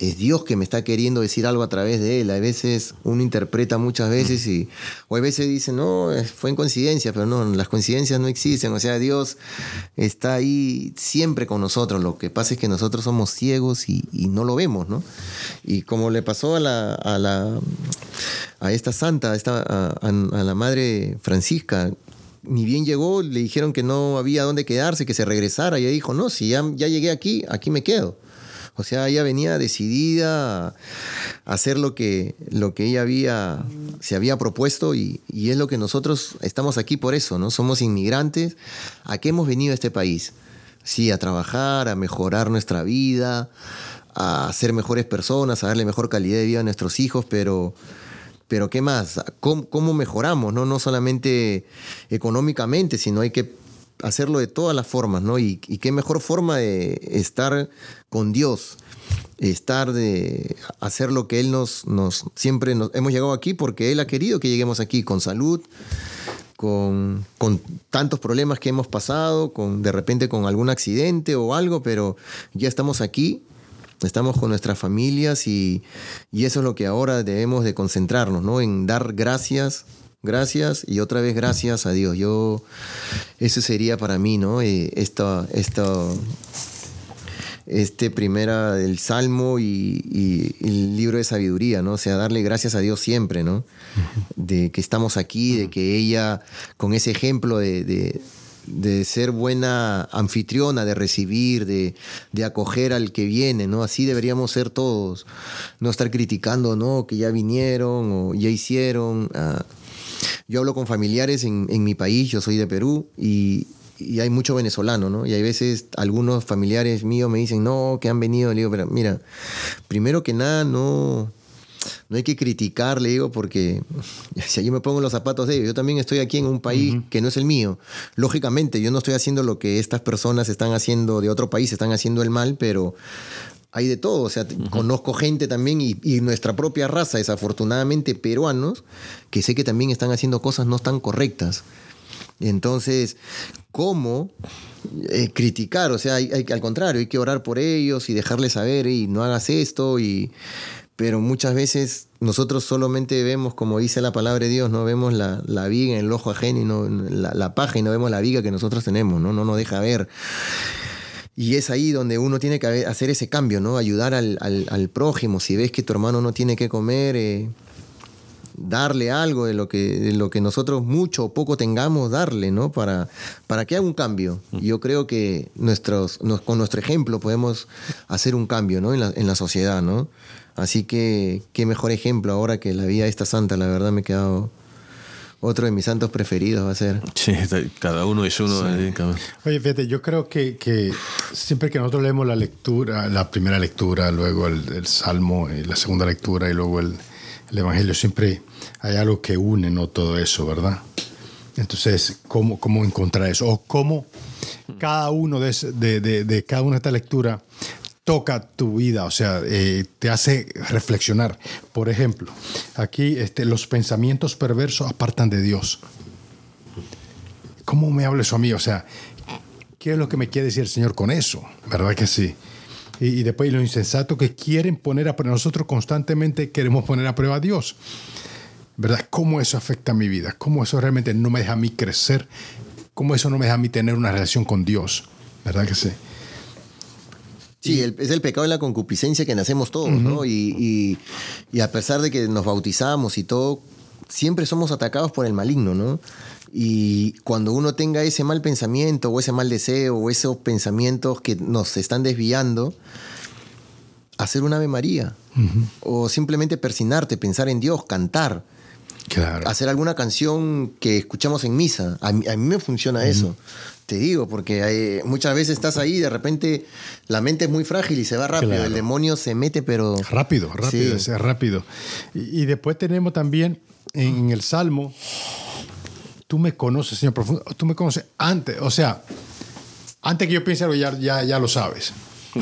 es Dios que me está queriendo decir algo a través de él. A veces uno interpreta muchas veces y, o a veces dice, no, fue en coincidencia, pero no, las coincidencias no existen. O sea, Dios está ahí siempre con nosotros. Lo que pasa es que nosotros somos ciegos y, no lo vemos, ¿no? Y como le pasó a la, a, la, a esta santa, a, esta, a, la madre Francisca, ni bien llegó, le dijeron que no había dónde quedarse, que se regresara. Y ella dijo, no, si ya, ya llegué aquí, aquí me quedo. O sea, ella venía decidida a hacer lo que, lo que ella había, se había propuesto y, es lo que nosotros estamos aquí por eso, ¿no? Somos inmigrantes. ¿A qué hemos venido a este país? Sí, a trabajar, a mejorar nuestra vida, a ser mejores personas, a darle mejor calidad de vida a nuestros hijos, pero pero ¿qué más? ¿Cómo, mejoramos? ¿no? no solamente económicamente, sino hay que hacerlo de todas las formas, ¿no? Y, qué mejor forma de estar con Dios, estar de hacer lo que Él nos, nos siempre nos, hemos llegado aquí porque Él ha querido que lleguemos aquí con salud, con, con, tantos problemas que hemos pasado, con de repente con algún accidente o algo, pero ya estamos aquí, estamos con nuestras familias y, y eso es lo que ahora debemos de concentrarnos, ¿no? En dar gracias gracias y otra vez gracias a Dios. Yo, eso sería para mí, ¿no? Eh, esta, esta, este primera del Salmo y, el libro de sabiduría, ¿no? O sea, darle gracias a Dios siempre, ¿no? De que estamos aquí, de que ella, con ese ejemplo de, ser buena anfitriona, de recibir, de, acoger al que viene, ¿no? Así deberíamos ser todos. No estar criticando, ¿no? Que ya vinieron o ya hicieron. Ah, yo hablo con familiares en, en mi país, yo soy de Perú, y, y hay mucho venezolano, ¿no? Y hay veces algunos familiares míos me dicen, no, que han venido. Le digo, pero mira, primero que nada, no, no hay que criticar, le digo, porque si yo me pongo los zapatos de ellos, yo también estoy aquí en un país que no es el mío. Lógicamente, yo no estoy haciendo lo que estas personas están haciendo de otro país, están haciendo el mal, pero hay de todo. O sea, conozco gente también y, y, nuestra propia raza, desafortunadamente peruanos, que sé que también están haciendo cosas no tan correctas. Entonces, ¿cómo eh, criticar? O sea, hay, al contrario, hay que orar por ellos y dejarles saber, y no hagas esto, y... pero muchas veces nosotros solamente vemos, como dice la palabra de Dios, no vemos la, viga en el ojo ajeno y no, la, paja y no vemos la viga que nosotros tenemos, ¿no? No nos deja ver. Y es ahí donde uno tiene que hacer ese cambio, ¿no? Ayudar al, prójimo. Si ves que tu hermano no tiene que comer, eh, darle algo de lo que, de lo que nosotros mucho o poco tengamos, darle, ¿no? Para, para que haga un cambio. Yo creo que nuestros, con nuestro ejemplo podemos hacer un cambio, ¿no? En la, en la sociedad, ¿no? Así que qué mejor ejemplo ahora que la vida esta santa, la verdad me he quedado otro de mis santos preferidos va a ser. Sí, cada uno es uno. Oye, fíjate, yo creo que, que, siempre que nosotros leemos la lectura, la primera lectura, luego el, el Salmo, la segunda lectura y luego el, el Evangelio siempre hay algo que une ¿no? todo eso, ¿verdad? Entonces, ¿cómo, cómo encontrar eso? O cómo cada uno de, de, de, cada una de estas lecturas toca tu vida, o sea, eh, te hace reflexionar. Por ejemplo, aquí este, los pensamientos perversos apartan de Dios. ¿Cómo me habla eso a mí? O sea, ¿qué es lo que me quiere decir el Señor con eso? ¿Verdad que sí? y, después lo insensato que quieren poner a prueba. Nosotros constantemente queremos poner a prueba a Dios. ¿Verdad? ¿Cómo eso afecta a mi vida? ¿Cómo eso realmente no me deja a mí crecer? ¿Cómo eso no me deja a mí tener una relación con Dios? ¿Verdad que sí? Sí, es el pecado de la concupiscencia que nacemos todos, ¿no? Y, y, a pesar de que nos bautizamos y todo, siempre somos atacados por el maligno, ¿no? Y cuando uno tenga ese mal pensamiento o ese mal deseo o esos pensamientos que nos están desviando, hacer un Ave María. O simplemente persinarte, pensar en Dios, cantar. Hacer alguna canción que escuchamos en misa. A mí, me funciona eso. Te digo, porque muchas veces estás ahí y de repente la mente es muy frágil y se va rápido. El demonio se mete, pero. Rápido, rápido, es rápido. Y, después tenemos también en el Salmo tú me conoces, Señor profundo, tú me conoces antes, o sea, antes que yo piense algo ya, ya, lo sabes.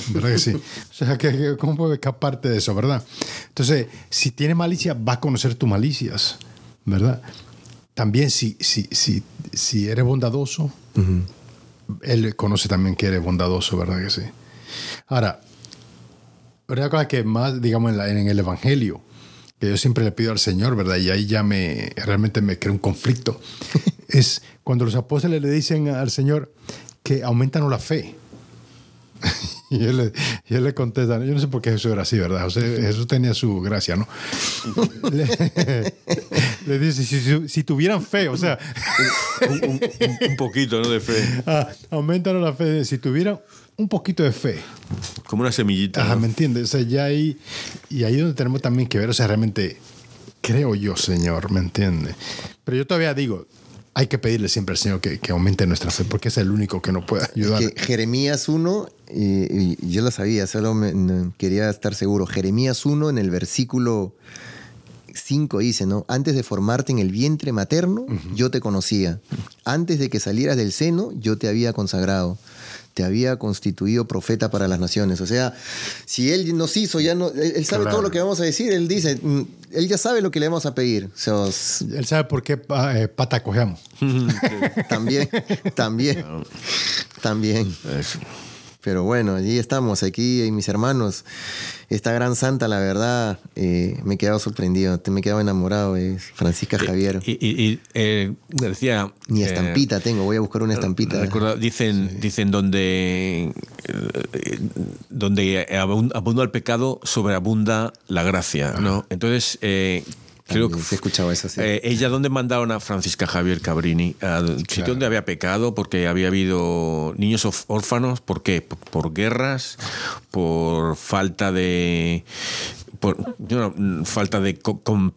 ¿Verdad que sí? O sea, ¿cómo puedo escaparte de eso, verdad? Entonces, si tiene malicia, va a conocer tus malicias, ¿verdad? También si, si, si, si eres bondadoso, él conoce también que eres bondadoso, ¿verdad que sí? Ahora, una cosa que más, digamos, en, en el Evangelio, que yo siempre le pido al Señor, ¿verdad? Y ahí ya me realmente me crea un conflicto. es cuando los apóstoles le dicen al Señor que aumentan la fe. y, él, le contesta, yo no sé por qué Jesús era así, ¿verdad? Jesús tenía su gracia, ¿no? le, dice, si, tuvieran fe, o sea... un, poquito, ¿no? De fe. Ah, aumentan la fe. Si tuvieran un poquito de fe. Como una semillita. Ajá, ¿me entiendes? O sea, ya ahí, y ahí es donde tenemos también que ver, o sea, realmente creo yo, Señor, ¿me entiende? Pero yo todavía digo, hay que pedirle siempre al Señor que, aumente nuestra fe, porque es el único que nos puede ayudar. Jeremías 1, y, yo lo sabía, solo quería estar seguro. Jeremías 1 en el versículo 5 dice, ¿no? Antes de formarte en el vientre materno, yo te conocía. Antes de que salieras del seno, yo te había consagrado te había constituido profeta para las naciones. O sea, si Él nos hizo, ya no, Él sabe todo lo que vamos a decir. Él dice, mm, Él ya sabe lo que le vamos a pedir. él sabe por qué eh, pata cogemos. también, también, también. Pero bueno, allí estamos, aquí y mis hermanos. Esta gran santa, la verdad, eh, me he quedado sorprendido, me he quedado enamorado, es Francisca Javier. Y, y- y, eh, decía... Ni eh, estampita tengo, voy a buscar una estampita. Dicen, dicen donde, eh, donde abun- abunda el pecado, sobreabunda la gracia, ¿no? Entonces, creo que he escuchado eso, sí. eh, ella, ¿dónde mandaron a Francisca Javier Cabrini? Al sitio donde había pecado, porque había habido niños órfanos, ¿por qué? Por, por guerras, por falta de. Por, falta de. co- com-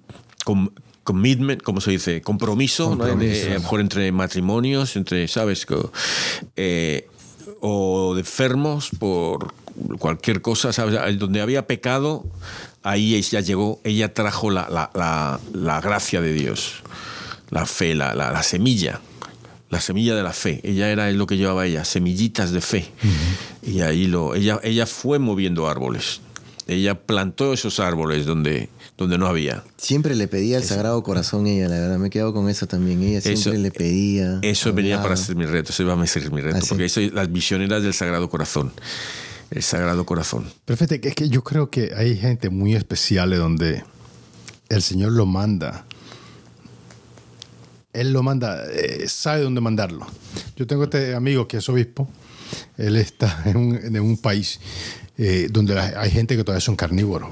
com- commitment, ¿cómo se dice? Compromiso, ¿no? Compromiso. De- a lo mejor entre matrimonios, entre, ¿sabes? Eh, o de enfermos por cualquier cosa, ¿sabes? Donde había pecado, ahí ella llegó, ella trajo la, la- la- la gracia de Dios, la fe, la, la- la semilla, la semilla de la fe. Ella era lo que llevaba ella, semillitas de fe. Y ahí lo, ella, ella fue moviendo árboles. Ella plantó esos árboles donde, donde no había. Siempre le pedía al Sagrado Corazón ella, la verdad, me he quedado con eso también. Ella siempre Eso- le pedía. Eso venía para ser mi reto, eso iba a ser mi reto, Ah, sí. porque eso, las misioneras del Sagrado Corazón. El Sagrado Corazón. Que es que yo creo que hay gente muy especial donde el Señor lo manda. Él lo manda, eh, sabe dónde mandarlo. Yo tengo este amigo que es obispo. Él está en un, país eh, donde hay gente que todavía son carnívoros.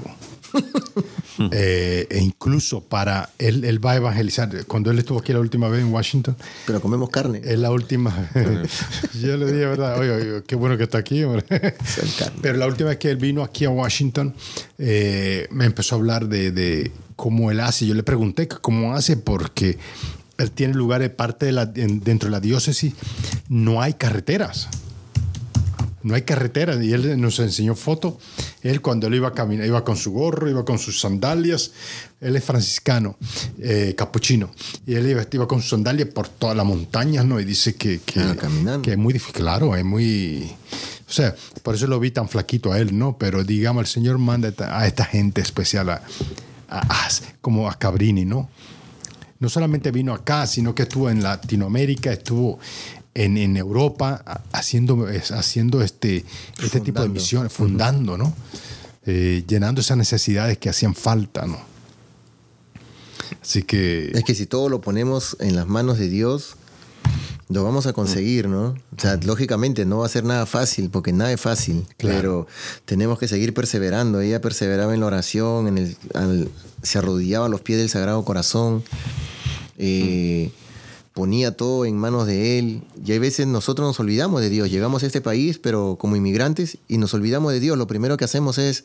Eh, e incluso para él, él va a evangelizar. Cuando él estuvo aquí la última vez en Washington, Pero comemos carne. es la última. Yo le dije, ¿verdad? Oye, oye, qué bueno que está aquí. Pero la última vez que él vino aquí a Washington, eh, me empezó a hablar de, de cómo él hace. Yo le pregunté cómo hace porque él tiene lugares, parte de la, en- dentro de la diócesis, no hay carreteras. No hay carreteras. Y él nos enseñó fotos. Él cuando él iba a caminar, iba con su gorro, iba con sus sandalias. Él es franciscano, eh, capuchino. Y él iba, iba con sus sandalias por todas las montañas, ¿no? Y dice que, que, Ah, caminando. que es muy difícil. Claro, es muy... O sea, por eso lo vi tan flaquito a él, ¿no? Pero digamos, el Señor manda a esta- a esta gente especial, a, a- a- como a Cabrini, ¿no? no solamente vino acá, sino que estuvo en Latinoamérica, estuvo en, en Europa haciendo, haciendo este, este tipo de Fundando. misiones, fundando, ¿no? Eh, llenando esas necesidades que hacían falta, ¿no? Así que... Es que si todo lo ponemos en las manos de Dios, lo vamos a conseguir, ¿no? O sea, lógicamente no va a ser nada fácil, porque nada es fácil, Claro. pero tenemos que seguir perseverando. Ella perseveraba en la oración, en el, al- se arrodillaba a los pies del Sagrado Corazón, eh, ponía todo en manos de Él. Y hay veces nosotros nos olvidamos de Dios. Llegamos a este país, pero como inmigrantes, y nos olvidamos de Dios. Lo primero que hacemos es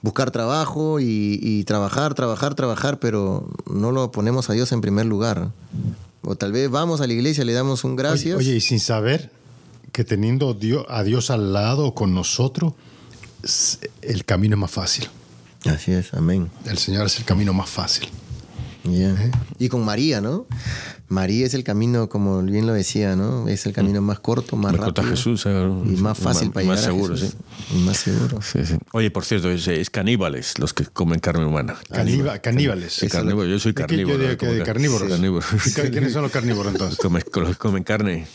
buscar trabajo y, y trabajar, trabajar, trabajar, pero no lo ponemos a Dios en primer lugar. O tal vez vamos a la iglesia, le damos un gracias. Oye, oye, y sin saber que teniendo a Dios al lado con nosotros, el camino es más fácil. Así es, amén. El Señor es el camino más fácil. Ya. Y con María, ¿no? María es el camino, como bien lo decía, ¿no? Es el camino más corto, más Me rápido. Jesús, y más fácil más- para más llegar seguro, a Jesús. sí. Y más seguro. Sí, sí. Oye, por cierto, es, es caníbales los que comen carne humana. Caníba- caníbales. Sí, carnívoro, yo soy carnívoro. yo digo que como de car- carnívoros. Sí, carnívoro. ¿Y ca- ¿Quiénes son los carnívoros entonces? Comen, los comen carne.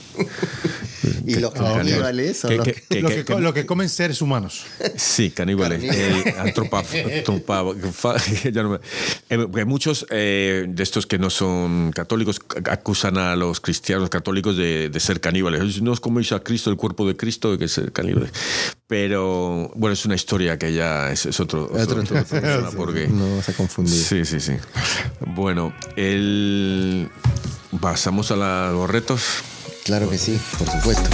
Y los caníbales son los que- lo, que- que, co- lo que comen seres humanos. Sí, caníbales. Carnívoros. Eh, eh, muchos eh, de estos que no son católicos acusan a los cristianos católicos de, de ser caníbales. No os coméis a Cristo, el cuerpo de Cristo, de que ser caníbales. Pero bueno, es una historia que ya es, es otro, Otro- otro- porque No vas a confundir. Sí, sí, sí. Bueno, el... pasamos a la- los retos. Claro que sí, por supuesto.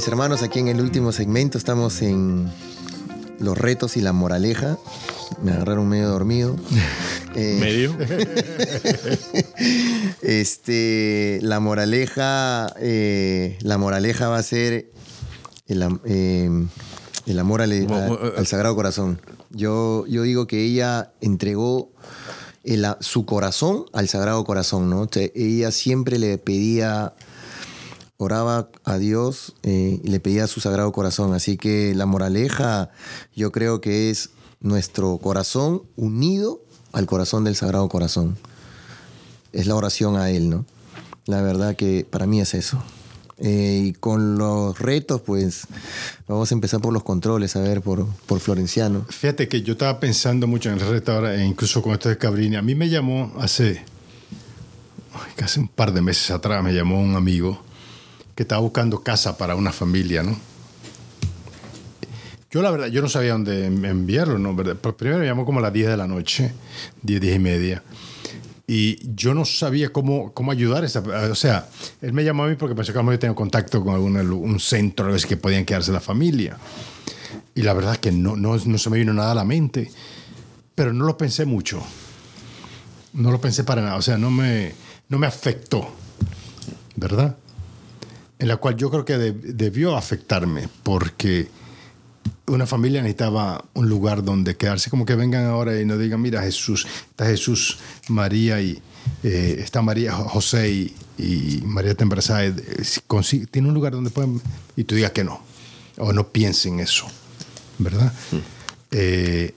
Mis hermanos, aquí en el último segmento estamos en los retos y la moraleja. Me agarraron medio dormido. Eh, Medio. este, la moraleja, eh, la moraleja va a ser el, eh, el amor al, eh, al Sagrado Corazón. Yo, yo digo que ella entregó el su corazón al Sagrado Corazón, ¿no? Ella siempre le pedía oraba a Dios eh, y le pedía su sagrado corazón. Así que la moraleja yo creo que es nuestro corazón unido al corazón del sagrado corazón. Es la oración a Él, ¿no? La verdad que para mí es eso. Eh, y con los retos, pues vamos a empezar por los controles, a ver, por, por Florenciano. Fíjate que yo estaba pensando mucho en el reto ahora, e incluso con esto de Cabrini. A mí me llamó hace casi un par de meses atrás, me llamó un amigo que estaba buscando casa para una familia, ¿no? Yo la verdad, yo no sabía dónde enviarlo, ¿no? Pero primero me llamó como a las 10 de la noche, 10, 10 y media. Y yo no sabía cómo, cómo ayudar a esa... O sea, él me llamó a mí porque pensó que a lo mejor tenía contacto con algún, un centro a ver que podían quedarse la familia. Y la verdad es que no, no, no se me vino nada a la mente. Pero no lo pensé mucho. No lo pensé para nada. O sea, no me, no me afectó. ¿Verdad? En la cual yo creo que de, debió afectarme porque una familia necesitaba un lugar donde quedarse, como que vengan ahora y nos digan, mira Jesús, está Jesús, María y eh, está María, José y, y María está embarazada, eh, tiene un lugar donde pueden, y tú digas que no, o no piensen eso, ¿verdad? Mm. Eh,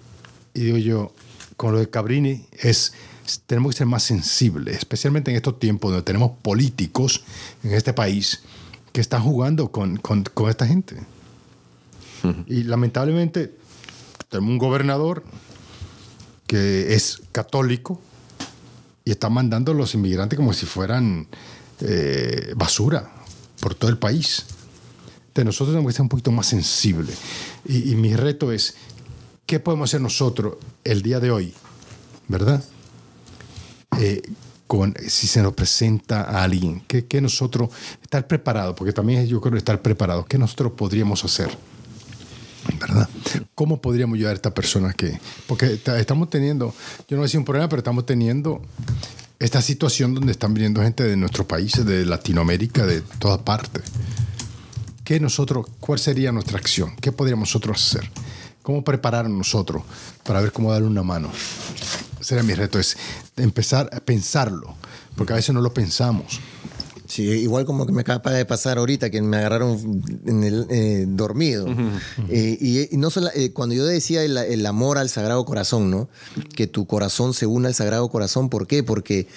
y digo yo, con lo de Cabrini es tenemos que ser más sensibles, especialmente en estos tiempos donde tenemos políticos en este país que están jugando con, con, con esta gente. Y lamentablemente tenemos un gobernador que es católico y está mandando a los inmigrantes como si fueran eh, basura por todo el país. Entonces nosotros tenemos que ser un poquito más sensibles. Y, y, mi reto es, ¿qué podemos hacer nosotros el día de hoy? ¿Verdad? Eh, si se nos presenta a alguien, que, nosotros, estar preparados, porque también yo creo estar preparados, ¿qué nosotros podríamos hacer? ¿Verdad? ¿Cómo podríamos ayudar a esta persona que, porque estamos teniendo, yo no a decir un problema, pero estamos teniendo esta situación donde están viniendo gente de nuestros países, de Latinoamérica, de todas partes. ¿Qué nosotros, cuál sería nuestra acción? ¿Qué podríamos nosotros hacer? ¿Cómo preparar nosotros para ver cómo darle una mano? Sería mi reto, es empezar a pensarlo, porque a veces no lo pensamos. Sí, igual como que me acaba de pasar ahorita, que me agarraron en el, eh, dormido. Eh, y, no solo, eh, cuando yo decía el, amor al Sagrado Corazón, ¿no? Que tu corazón se une al Sagrado Corazón, ¿por qué? Porque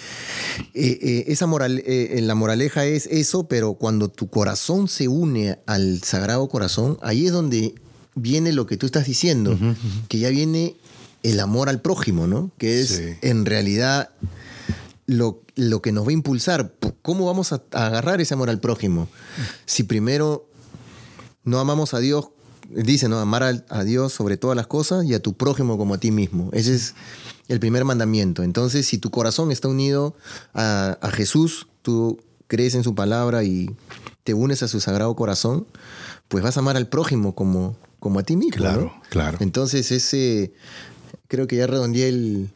esa moral, la moraleja es eso, pero cuando tu corazón se une al Sagrado Corazón, ahí es donde viene lo que tú estás diciendo, que ya viene el amor al prójimo, ¿no? Que es en realidad lo, lo, que nos va a impulsar. ¿Cómo vamos a, agarrar ese amor al prójimo? Si primero no amamos a Dios, dice, ¿no? Amar a, Dios sobre todas las cosas y a tu prójimo como a ti mismo. Ese es el primer mandamiento. Entonces, si tu corazón está unido a, a Jesús, tú crees en su palabra y te unes a su sagrado corazón, pues vas a amar al prójimo como, como a ti mismo. Claro, claro. Entonces, ese creo que ya redondeé el,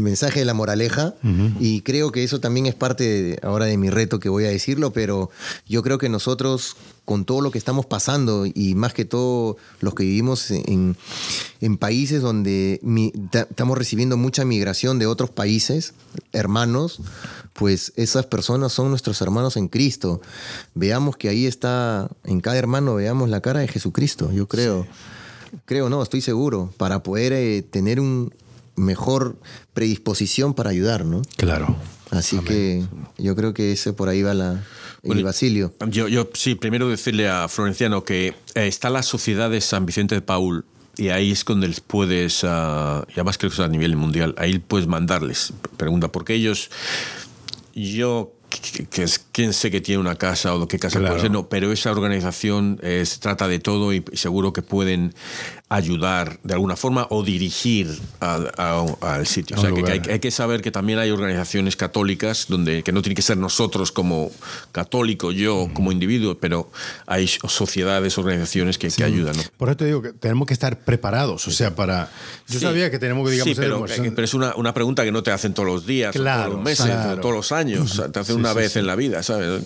mensaje de la moraleja y creo que eso también es parte ahora de mi reto que voy a decirlo, pero yo creo que nosotros con todo lo que estamos pasando y más que todo los que vivimos en, países donde estamos recibiendo mucha migración de otros países, hermanos, pues esas personas son nuestros hermanos en Cristo. Veamos que ahí está, en cada hermano veamos la cara de Jesucristo, yo creo creo, no, estoy seguro, para poder eh, tener un mejor predisposición para ayudar, ¿no? Claro. Así que yo creo que ese por ahí va la, el Basilio. Yo, yo sí, primero decirle a Florenciano que eh, está la sociedad de San Vicente de Paul y ahí es donde les puedes, uh, y además creo que es a nivel mundial, ahí puedes mandarles pregunta, porque ellos, yo que, es quien sé que tiene una casa o que casa puede ser, no, pero esa organización eh, se trata de todo y, seguro que pueden ayudar de alguna forma o dirigir al sitio. O sea, que, hay, que saber que también hay organizaciones católicas donde que no tiene que ser nosotros como católico, yo como individuo, pero hay sociedades, organizaciones que, ayudan. Por eso te digo que tenemos que estar preparados, o sea, para... Yo sabía que tenemos que, digamos... Sí, pero, pero, es una, una, pregunta que no te hacen todos los días, todos los meses, todos los años. Te hacen una sí, vez sí. en la vida, ¿sabes?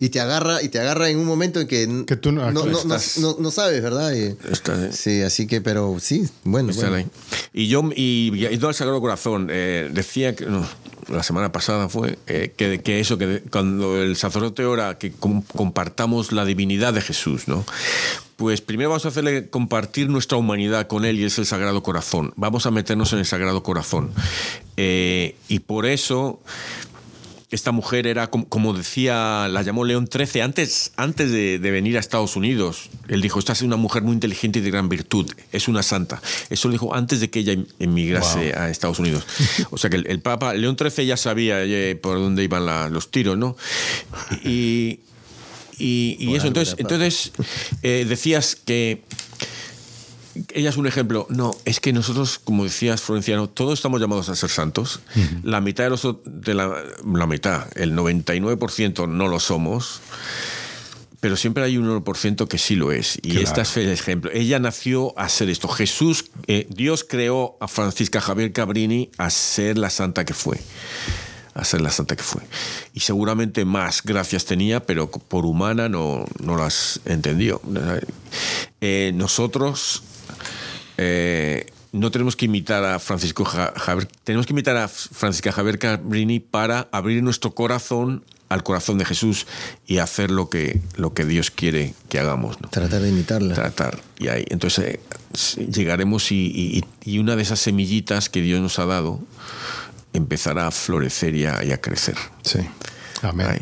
Y te agarra, y te agarra en un momento en que, Que tú no- no, no, no- estás- no- no sabes, ¿verdad? Y- Estás, ¿eh? sí, así que, pero sí, bueno. Bueno. ahí. Y yo, y yendo al Sagrado Corazón, eh, decía que, no, la semana pasada fue, eh, que, que eso, que cuando el sacerdote ora, que com- compartamos la divinidad de Jesús, ¿no? Pues primero vamos a hacerle compartir nuestra humanidad con él y es el Sagrado Corazón. Vamos a meternos en el Sagrado Corazón. Eh, y por eso esta mujer era, como, como decía, la llamó León XIII antes, antes de, de venir a Estados Unidos. Él dijo, esta es una mujer muy inteligente y de gran virtud, es una santa. Eso lo dijo antes de que ella em- emigrase a Estados Unidos. O sea que el, el Papa, León XIII ya sabía eh, por dónde iban la- los tiros, ¿no? Y, y, y eso, entonces, entonces eh, decías que ella es un ejemplo. No, es que nosotros, como decías, Florenciano, todos estamos llamados a ser santos. La mitad de los de la, la mitad, el 99% no lo somos. Pero siempre hay un 1% que sí lo es. Y Claro. esta es el ejemplo. Ella nació a ser esto. Jesús, eh, Dios creó a Francisca Javier Cabrini a ser la santa que fue. A ser la santa que fue. Y seguramente más gracias tenía, pero por humana no, no las entendió. Eh, nosotros eh, no tenemos que imitar a Francisco Ja- Javier, tenemos que imitar a Francisca Javier Cabrini para abrir nuestro corazón al corazón de Jesús y hacer lo que, lo que Dios quiere que hagamos. ¿no? Tratar de imitarla. Tratar. Y ahí, entonces eh, llegaremos y, y- y una de esas semillitas que Dios nos ha dado empezará a florecer y a, y a crecer. Sí. Amén. Ahí.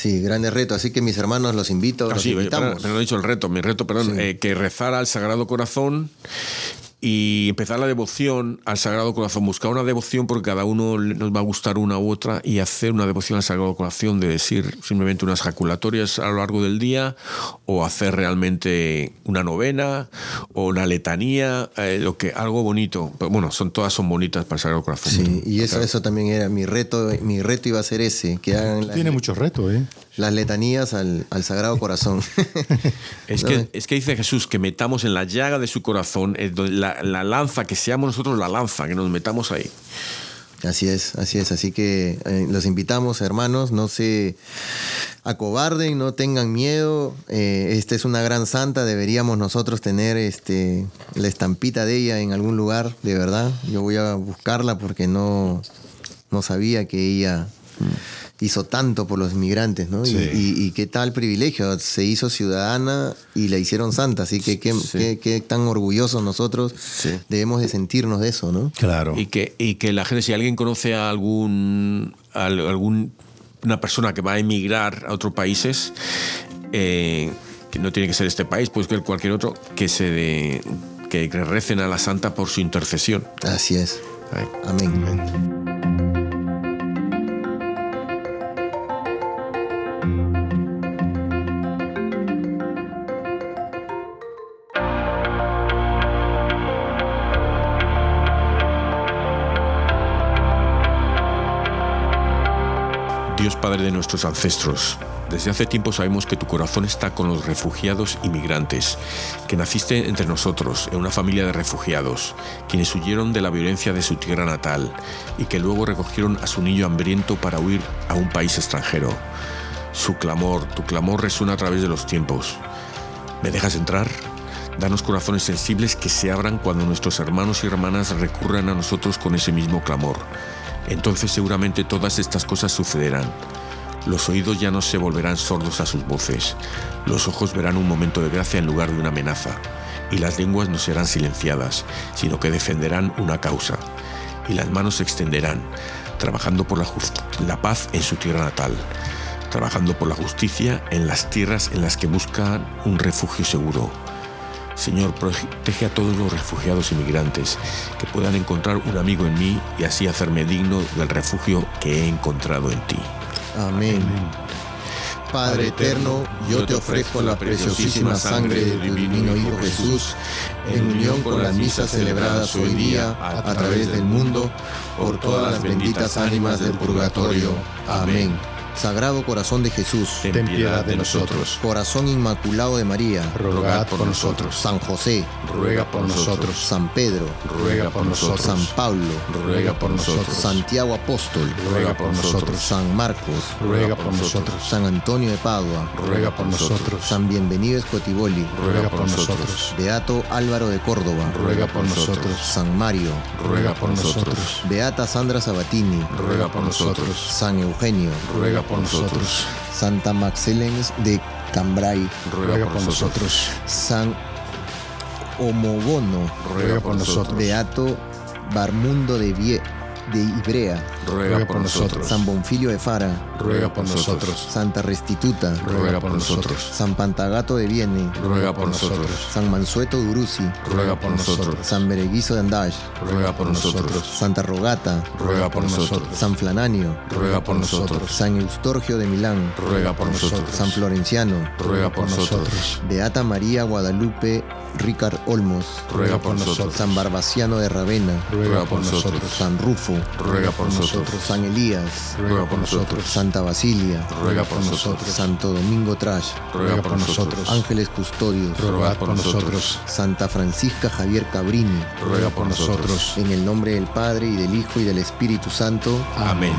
Sí, grande reto. Así que mis hermanos los invito, Ah, los sí, invitamos. pero, pero no he dicho el reto, mi reto, perdón, eh, que rezar al Sagrado Corazón y empezar la devoción al Sagrado Corazón, buscar una devoción porque cada uno nos va a gustar una u otra y hacer una devoción al Sagrado Corazón de decir simplemente unas jaculatorias a lo largo del día o hacer realmente una novena o una letanía, eh, lo que algo bonito. Pero bueno, son todas son bonitas para el Sagrado Corazón. Sí, y eso, eso también era mi reto. Mi reto iba a ser ese, que hagan las, Tiene muchos retos, ¿eh? Las letanías al, al Sagrado Corazón. Es que, es que dice Jesús que metamos en la llaga de su corazón eh, la lanza, que seamos nosotros la lanza, que nos metamos ahí. Así es, así es. Así que eh, los invitamos, hermanos, no se acobarden, no tengan miedo. Eh, esta es una gran santa, deberíamos nosotros tener este, la estampita de ella en algún lugar, de verdad. Yo voy a buscarla porque no, no sabía que ella hizo tanto por los inmigrantes, ¿no? Y- Sí. Y, y qué tal privilegio, se hizo ciudadana y la hicieron santa, así que qué, qué- qué tan orgullosos nosotros debemos de sentirnos de eso, ¿no? Claro. Y que, y que la gente, si alguien conoce a algún, a algún una persona que va a emigrar a otros países, eh, que no tiene que ser este país, puede ser cualquier otro, que se de- que recen a la santa por su intercesión. Así es. Ahí. Amén. Dios Padre de nuestros ancestros, desde hace tiempo sabemos que tu corazón está con los refugiados y migrantes, que naciste entre nosotros en una familia de refugiados, quienes huyeron de la violencia de su tierra natal y que luego recogieron a su niño hambriento para huir a un país extranjero. Su clamor, tu clamor resuena a través de los tiempos. ¿Me dejas entrar? Danos corazones sensibles que se abran cuando nuestros hermanos y hermanas recurran a nosotros con ese mismo clamor. Entonces seguramente todas estas cosas sucederán. Los oídos ya no se volverán sordos a sus voces. Los ojos verán un momento de gracia en lugar de una amenaza. Y las lenguas no serán silenciadas, sino que defenderán una causa. Y las manos se extenderán, trabajando por la, paz en su tierra natal, trabajando por la justicia en las tierras en las que buscan un refugio seguro. Señor, protege a todos los refugiados y migrantes, que puedan encontrar un amigo en mí y así hacerme digno del refugio que he encontrado en ti. Amén. Padre eterno, yo te ofrezco la preciosísima sangre de tu divino Hijo Jesús, en unión con las misas celebradas hoy día a través del mundo, por todas las benditas ánimas del purgatorio. Amén. Sagrado Corazón de Jesús, ten piedad de nosotros. Corazón Inmaculado de María, Rogad por nosotros. San José, Ruega por nosotros. San Pedro, Ruega por nosotros. San Pablo, Ruega por nosotros. Santiago Apóstol, Ruega por nosotros. San Marcos, Ruega por nosotros. San Antonio de Padua, Ruega por nosotros. San Bienvenido Escotiboli, Ruega por nosotros. Beato Álvaro de Córdoba, Ruega por nosotros. San Mario, Ruega por nosotros. Beata Sandra Sabatini, Ruega por nosotros. San Eugenio, Ruega por nosotros. Santa Maxelens de Cambrai, Ruega por nosotros. San Homogono, Ruega por nosotros. Beato Barmundo de, Vie- de Ibrea, Ruega por nosotros. San Bonfilio de Fara, Ruega por nosotros. Santa Restituta, Ruega por nosotros. San Pantagato de Viene, Ruega por nosotros. San Mansueto de Uruzi, Ruega por nosotros. San Bereguizo de Andash, Ruega por nosotros. Santa Rogata, Ruega por nosotros. San Flananio, Ruega por nosotros. San Eustorgio de Milán, Ruega por nosotros. San Florenciano, Ruega por nosotros. Beata María Guadalupe Ricard Olmos, Ruega por nosotros. San Barbaciano de Ravena, Ruega por nosotros. San Rufo, Ruega por nosotros. San Elías, Ruega por nosotros. Santa Basilia, Ruega por nosotros. Santo Domingo Trash, Ruega por nosotros. Ángeles Custodios, Rogad por nosotros. Santa Francisca Javier Cabrini, Ruega por nosotros. en el nombre del Padre y del Hijo y del Espíritu Santo. Amén.